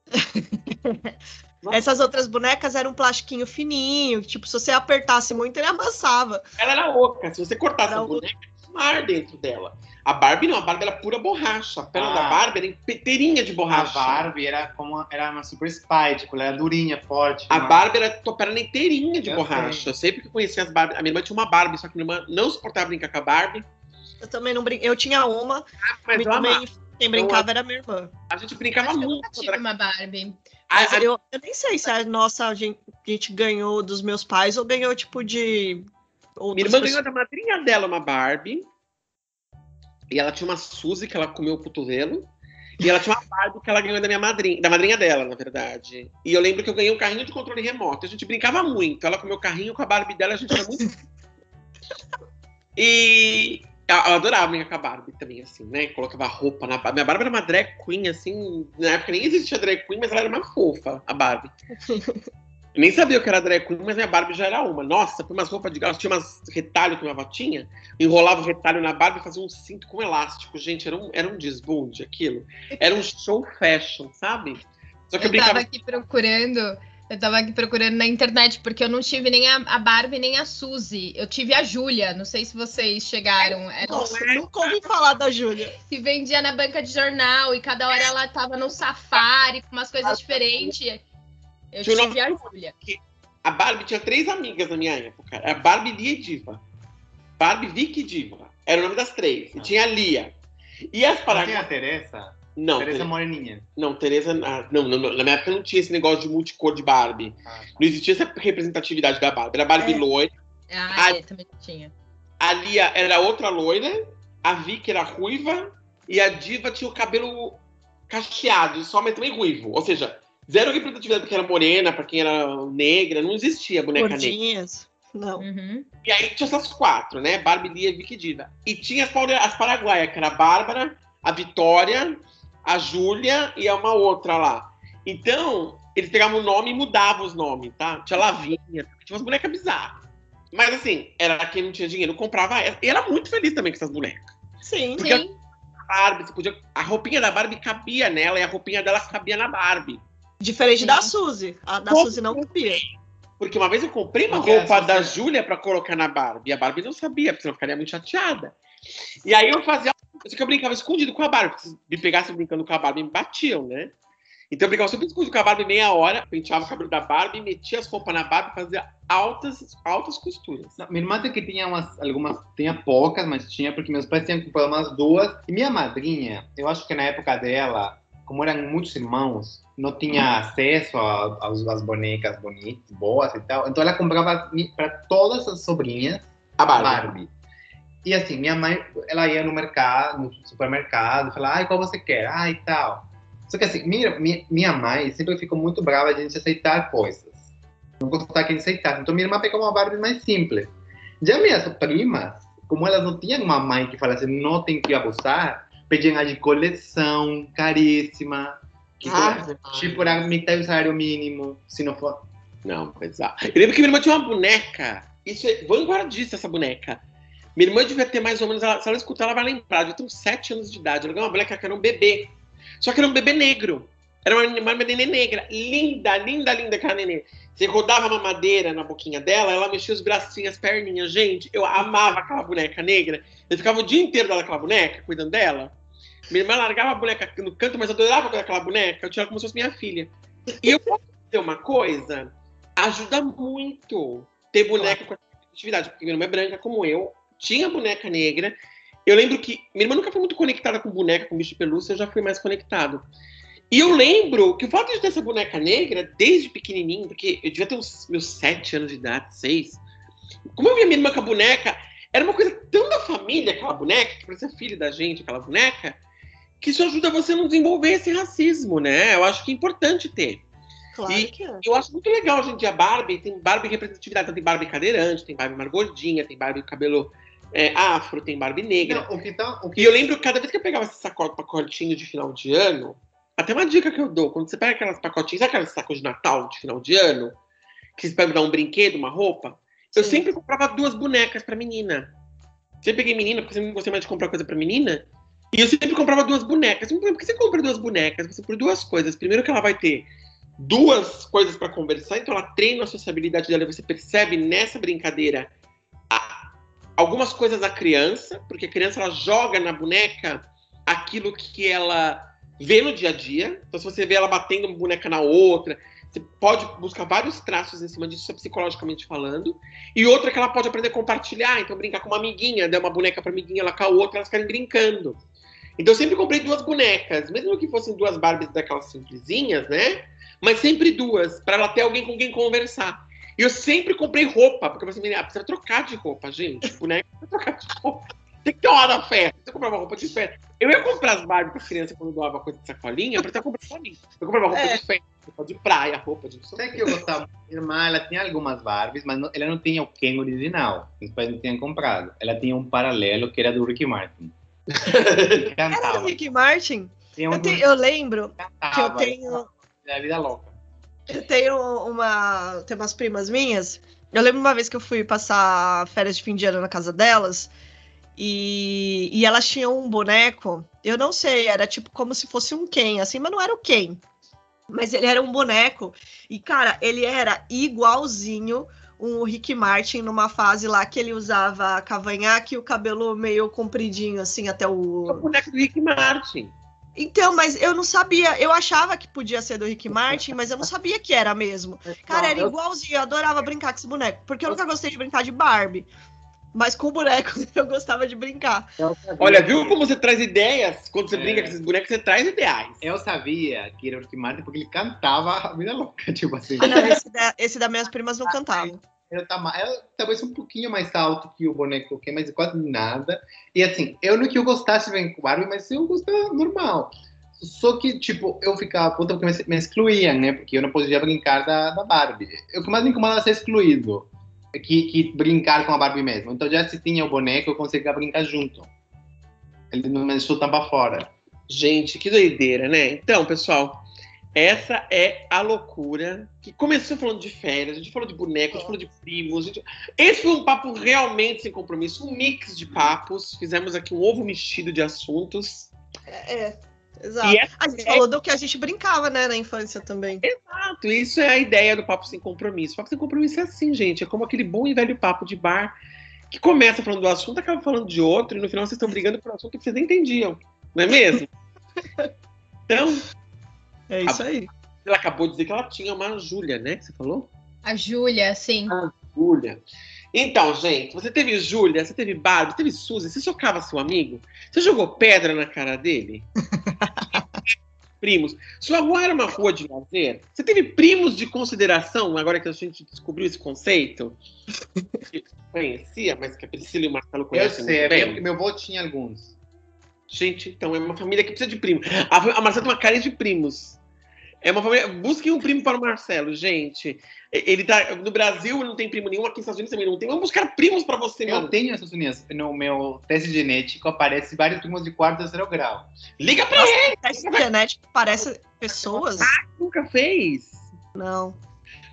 Essas outras bonecas eram um plastiquinho fininho, tipo, se você apertasse muito, ele amassava. Ela era oca, se você cortasse era a boneca, tinha mar dentro dela. A Barbie não, a Barbie era pura borracha. A perna ah. da Barbie era inteirinha de borracha. A Barbie era como era uma super spy, tipo, ela era durinha, forte. A Barbie era tua perna inteirinha de eu borracha. Sei. Eu sempre que conhecia as Barbie. A minha irmã tinha uma Barbie, só que minha irmã não suportava brincar com a Barbie. Eu também não brinquei. Eu tinha uma, ah, mas também quem brincava eu, era minha irmã. A gente brincava muito. Eu tive uma Barbie. A, a... Eu, eu, nem sei se a nossa a gente, a gente ganhou dos meus pais ou ganhou tipo de. Minha irmã pessoas. ganhou da madrinha dela uma Barbie. E ela tinha uma Suzy que ela comeu o cotovelo. E ela tinha uma Barbie que ela ganhou da minha madrinha, da madrinha dela, na verdade. E eu lembro que eu ganhei um carrinho de controle remoto. A gente brincava muito. Ela comeu o carrinho com a Barbie dela, a gente era muito. e eu, adorava brincar com a Barbie também, assim, né? Colocava roupa na Barbie. Minha Barbie era uma drag queen, assim. Na época nem existia drag queen, mas ela era uma fofa, a Barbie. Nem sabia o que era drag queen, mas minha Barbie já era uma. Nossa, foi umas roupas de gala, tinha umas retalho que minha avó tinha, enrolava o retalho na Barbie e fazia um cinto com elástico. Gente, era um, era um desbunde aquilo. Era um show fashion, sabe? Só que eu, eu brincava... tava aqui procurando, eu tava aqui procurando na internet, porque eu não tive nem a, a Barbie nem a Suzy. Eu tive a Júlia. Não sei se vocês chegaram. Era... Nossa, eu nunca ouvi falar da Júlia. Que vendia na banca de jornal e cada hora ela tava no safari com umas coisas diferentes. Eu tinha tive a Júlia. A Barbie tinha três amigas na minha época. Era Barbie, Lia e Diva. Barbie, Vicky e Diva. Era o nome das três. E tinha a Lia. E as Paraguaias. Não a Teresa? Não. Teresa Moreninha. Não, Teresa. Ah, não, não, na minha época não tinha esse negócio de multicor de Barbie. Ah, tá. Não existia essa representatividade da Barbie. Era Barbie é. loira. Ah, a, é, também tinha. A Lia era outra loira. A Vicky era ruiva. E a Diva tinha o cabelo cacheado, só, mas também ruivo. Ou seja, Zero representatividade porque era morena, pra quem era negra, não existia boneca Gordinhas. negra. Não. Uhum. E aí tinha essas quatro, né? Barbie, Lia, Vicky Diva. E tinha as, as paraguaias, que era a Bárbara, a Vitória, a Júlia e uma outra lá. Então, eles pegavam o nome e mudavam os nomes, tá? Tinha Lavinha, tinha umas bonecas bizarras. Mas assim, era quem não tinha dinheiro, comprava essa. E era muito feliz também com essas bonecas. Sim, Porque sim. A Barbie, você podia. A roupinha da Barbie cabia nela e a roupinha dela cabia na Barbie. Diferente da Suzy. A da Suzy não cabia. Porque uma vez eu comprei uma porque roupa da Júlia para colocar na Barbie. E a Barbie não sabia, porque senão ficaria muito chateada. E aí eu fazia. Só que eu brincava escondido com a Barbie. Se me pegassem brincando com a Barbie, me batiam, né? Então eu brincava sempre escondido com a Barbie meia hora, penteava o cabelo da Barbie, metia as roupas na Barbie, fazia altas, altas costuras. Não, minha irmã tem que tinha umas, algumas, tinha poucas, mas tinha, porque meus pais tinham comprado umas duas. E minha madrinha, eu acho que na época dela, como eram muitos irmãos, não tinha acesso às bonecas bonitas, boas e tal. Então ela comprava para todas as sobrinhas a Barbie. Barbie. E assim, minha mãe, ela ia no mercado, no supermercado, falava, ai, qual você quer? Ai, tal. Só que assim, minha, minha mãe sempre ficou muito brava de a gente aceitar coisas. Não gostava que a gente aceitasse. Então minha irmã pegou uma Barbie mais simples. Já minhas primas, como elas não tinham uma mãe que falasse, não tem que abusar, pediam a de coleção, caríssima, que ah, tipo, era metade do salário mínimo, se não for. Não, exato. Eu lembro que minha irmã tinha uma boneca. Isso é vanguardista, essa boneca. Minha irmã devia ter mais ou menos. Ela, se ela escutar, ela vai lembrar. Devia ter uns 7 anos de idade. Ela ganhou uma boneca que era um bebê. Só que era um bebê negro. Era uma, uma nenê negra. Linda, linda, linda aquela nenê. Você rodava uma madeira na boquinha dela, ela mexia os bracinhos, as perninhas. Gente, eu amava aquela boneca negra. Eu ficava o dia inteiro daquela boneca, cuidando dela. Minha irmã largava a boneca no canto, mas adorava aquela boneca. Eu tinha como se fosse minha filha. E eu posso dizer uma coisa: ajuda muito ter boneca com atividade. Porque minha irmã é branca como eu, tinha boneca negra. Eu lembro que minha irmã nunca foi muito conectada com boneca, com bicho de pelúcia, eu já fui mais conectado. E eu lembro que o fato de ter essa boneca negra, desde pequenininho, porque eu devia ter uns meus sete anos de idade, seis, como eu via minha irmã com a boneca, era uma coisa tão da família, aquela boneca, que parecia filha da gente, aquela boneca, que isso ajuda você a não desenvolver esse racismo, né? Eu acho que é importante ter. Claro e que é. Eu acho muito legal hoje em dia Barbie, tem Barbie representatividade, então tem Barbie cadeirante, tem Barbie mais gordinha, tem Barbie cabelo é, afro, tem Barbie negra. Não, o que tá, o que... E eu lembro cada vez que eu pegava esse sacote, pacotinho de final de ano, até uma dica que eu dou, quando você pega aquelas pacotinhas, sabe aquelas sacos de Natal de final de ano? Que você pega dar um brinquedo, uma roupa? Sim. Eu sempre comprava duas bonecas pra menina. Sempre peguei menina, porque eu sempre gostei mais de comprar coisa pra menina. E eu sempre comprava duas bonecas. Por que você compra duas bonecas? Você por duas coisas. Primeiro que ela vai ter duas coisas para conversar, então ela treina a sociabilidade dela você percebe nessa brincadeira algumas coisas da criança, porque a criança ela joga na boneca aquilo que ela vê no dia a dia. Então, se você vê ela batendo uma boneca na outra, você pode buscar vários traços em cima disso, psicologicamente falando. E outra que ela pode aprender a compartilhar, então brincar com uma amiguinha, dar uma boneca para amiguinha, ela com a outra, elas ficarem brincando. Então eu sempre comprei duas bonecas, mesmo que fossem duas Barbies daquelas simplesinhas, né? Mas sempre duas, para ela ter alguém com quem conversar. E eu sempre comprei roupa, porque você me ah, precisa trocar de roupa, gente. Boneca precisa trocar de roupa. Tem que ter hora da festa. Você comprar uma roupa de festa. Eu ia comprar as Barbies para criança quando doava coisa de sacolinha, para ter comprar pra mim. Eu comprava roupa é. de festa, roupa de praia, roupa de. Sabe que eu gostava? Minha irmã, ela tinha algumas Barbies, mas não, ela não tinha o Ken original. Os pais não tinham comprado. Ela tinha um paralelo que era do Ricky Martin. Era do Rick Martin? Um eu, te, eu, lembro cantava, que eu tenho. É a vida louca. Eu tenho uma. Tem umas primas minhas. Eu lembro uma vez que eu fui passar férias de fim de ano na casa delas. E, e elas tinham um boneco. Eu não sei, era tipo como se fosse um Ken, assim, mas não era o Ken. Mas ele era um boneco. E, cara, ele era igualzinho um Rick Martin numa fase lá que ele usava cavanhaque e o cabelo meio compridinho, assim, até o. É o boneco do Rick Martin. Então, mas eu não sabia, eu achava que podia ser do Rick Martin, mas eu não sabia que era mesmo. Cara, era igualzinho, eu adorava brincar com esse boneco, porque eu nunca gostei de brincar de Barbie. Mas com bonecos eu gostava de brincar. Olha, viu como você traz ideias? Quando você é. brinca com esses bonecos, você traz ideais. Eu sabia que era o Rick Martin porque ele cantava a vida louca, tipo assim. Ah, não, esse, da, esse das minhas primas não cantava. Eu tava, eu, talvez um pouquinho mais alto que o boneco que mas quase nada. E assim, eu não que eu gostasse de com Barbie, mas eu gostava normal. Só que, tipo, eu ficava puta porque me, me excluíam, né? Porque eu não podia brincar da, da Barbie. O que mais me incomoda é ser excluído que, que brincar com a Barbie mesmo. Então já se tinha o boneco, eu conseguia brincar junto. Ele não me deixou tampar fora. Gente, que doideira, né? Então, pessoal, essa é a loucura que começou falando de férias, a gente falou de bonecos, a gente falou de primos. Gente... Esse foi um papo realmente sem compromisso, um mix de papos. Fizemos aqui um ovo mexido de assuntos. É, é. Exato. É, a gente é... falou do que a gente brincava, né, na infância também. Exato, isso é a ideia do Papo Sem Compromisso. O Papo Sem Compromisso é assim, gente, é como aquele bom e velho papo de bar que começa falando do assunto, acaba falando de outro, e no final vocês estão brigando por um assunto que vocês nem entendiam, não é mesmo? então... É isso aí. Ela acabou de dizer que ela tinha uma Júlia, né, que você falou? A Júlia, sim. A Júlia. Então, gente, você teve Júlia, você teve Barbie, você teve Suzy, você socava seu amigo? Você jogou pedra na cara dele? primos. Sua rua era uma rua de lazer? Você teve primos de consideração, agora que a gente descobriu esse conceito? Que conhecia, mas que a Priscila e o Marcelo conhecem Eu sei, é bem. meu avô tinha alguns. Gente, então é uma família que precisa de primo. A, a Marcela tem uma cara de primos. É uma família. Busquem um primo para o Marcelo, gente. Ele tá. No Brasil não tem primo nenhum, aqui nos Estados Unidos também não tem. Vamos buscar primos para você, Eu mano. tenho essas uniões. No meu teste genético aparece vários primos de quarto e terceiro grau. Liga para ele! Teste genético parece pessoas? Ah, nunca fez? Não.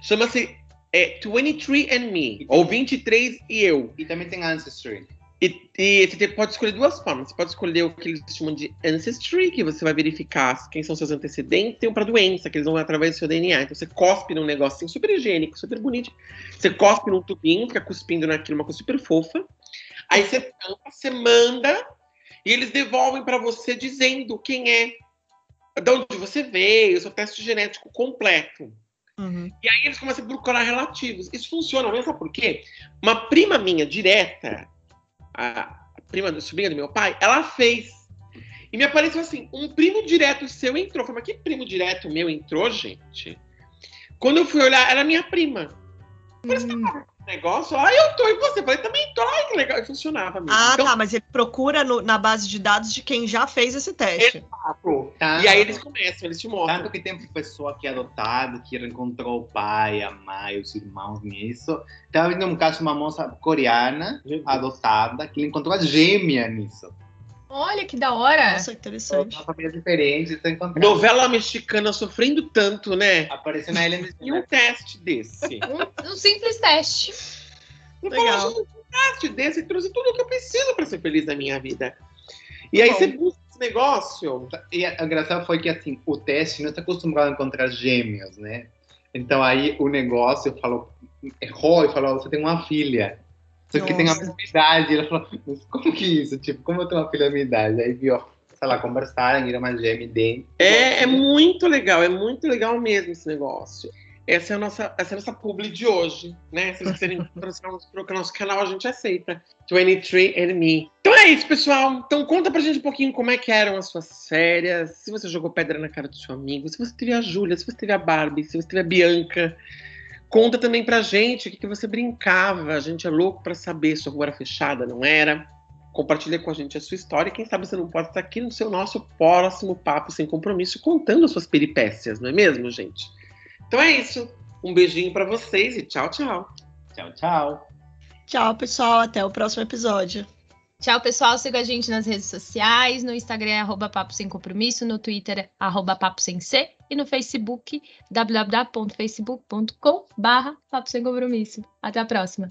Chama-se é, 23 and Me, ou 23 e eu. E também tem Ancestry. E, e, você pode escolher duas formas. Você pode escolher o que eles chamam de ancestry, que você vai verificar quem são seus antecedentes, tem um para doença, que eles vão através do seu DNA. Então você cospe num negocinho super higiênico, super bonito. Você cospe num tubinho, fica cuspindo naquilo, uma coisa super fofa. Aí você tampa, você manda, e eles devolvem para você dizendo quem é, de onde você veio, o seu teste genético completo. Uhum. E aí eles começam a procurar relativos. Isso funciona, mesmo sabe por quê? Uma prima minha direta, a prima da sobrinha do meu pai, ela fez. E me apareceu assim: um primo direto seu entrou. Eu falei, mas que primo direto meu entrou, gente? Quando eu fui olhar, era minha prima. Hum. negócio, ah, eu tô, e você? Eu falei, também tô, ai, que legal, e funcionava mesmo. Ah, então, tá, mas ele procura no, na base de dados de quem já fez esse teste. Exato. Tá. E aí eles começam, eles te mostram. Tanto que tem pessoa que é adotada, que encontrou o pai, a mãe, os irmãos nisso. Estava vendo um caso de uma moça coreana, adotada, que encontrou a gêmea nisso. Olha que da hora! Nossa, interessante. Família diferente, Novela mexicana sofrendo tanto, né? Apareceu na Ellen E um teste desse. um, um, simples teste. Legal. Um teste desse trouxe tudo o que eu preciso para ser feliz na minha vida. E aí Bom. você busca esse negócio. E a engraçado foi que assim, o teste não está acostumado a encontrar gêmeos, né? Então aí o negócio falou, errou e falou, você tem uma filha. Só que tem a mesma idade. Ela falou, mas como que isso? Tipo, como eu tenho uma filha da minha idade? Aí viu, sei lá, conversarem, viram uma gêmea dentro. É, é muito legal, é muito legal mesmo esse negócio. Essa é a nossa, essa é a nossa publi de hoje, né? Se vocês quiserem patrocinar o nosso canal, a gente aceita. 23 and Me. Então é isso, pessoal. Então conta pra gente um pouquinho como é que eram as suas férias. Se você jogou pedra na cara do seu amigo, se você teve a Júlia, se você teve a Barbie, se você teve a Bianca. Conta também pra gente o que, que você brincava. A gente é louco para saber se a rua era fechada, não era. Compartilha com a gente a sua história. Quem sabe você não pode estar aqui no seu nosso próximo Papo Sem Compromisso contando as suas peripécias, não é mesmo, gente? Então é isso. Um beijinho para vocês e tchau, tchau. Tchau, tchau. Tchau, pessoal. Até o próximo episódio. Tchau, pessoal. Siga a gente nas redes sociais. No Instagram é arroba Papo Sem Compromisso. No Twitter é arroba Papo Sem C. E no Facebook, www.facebook.com barra Papo Sem Compromisso. Até a próxima.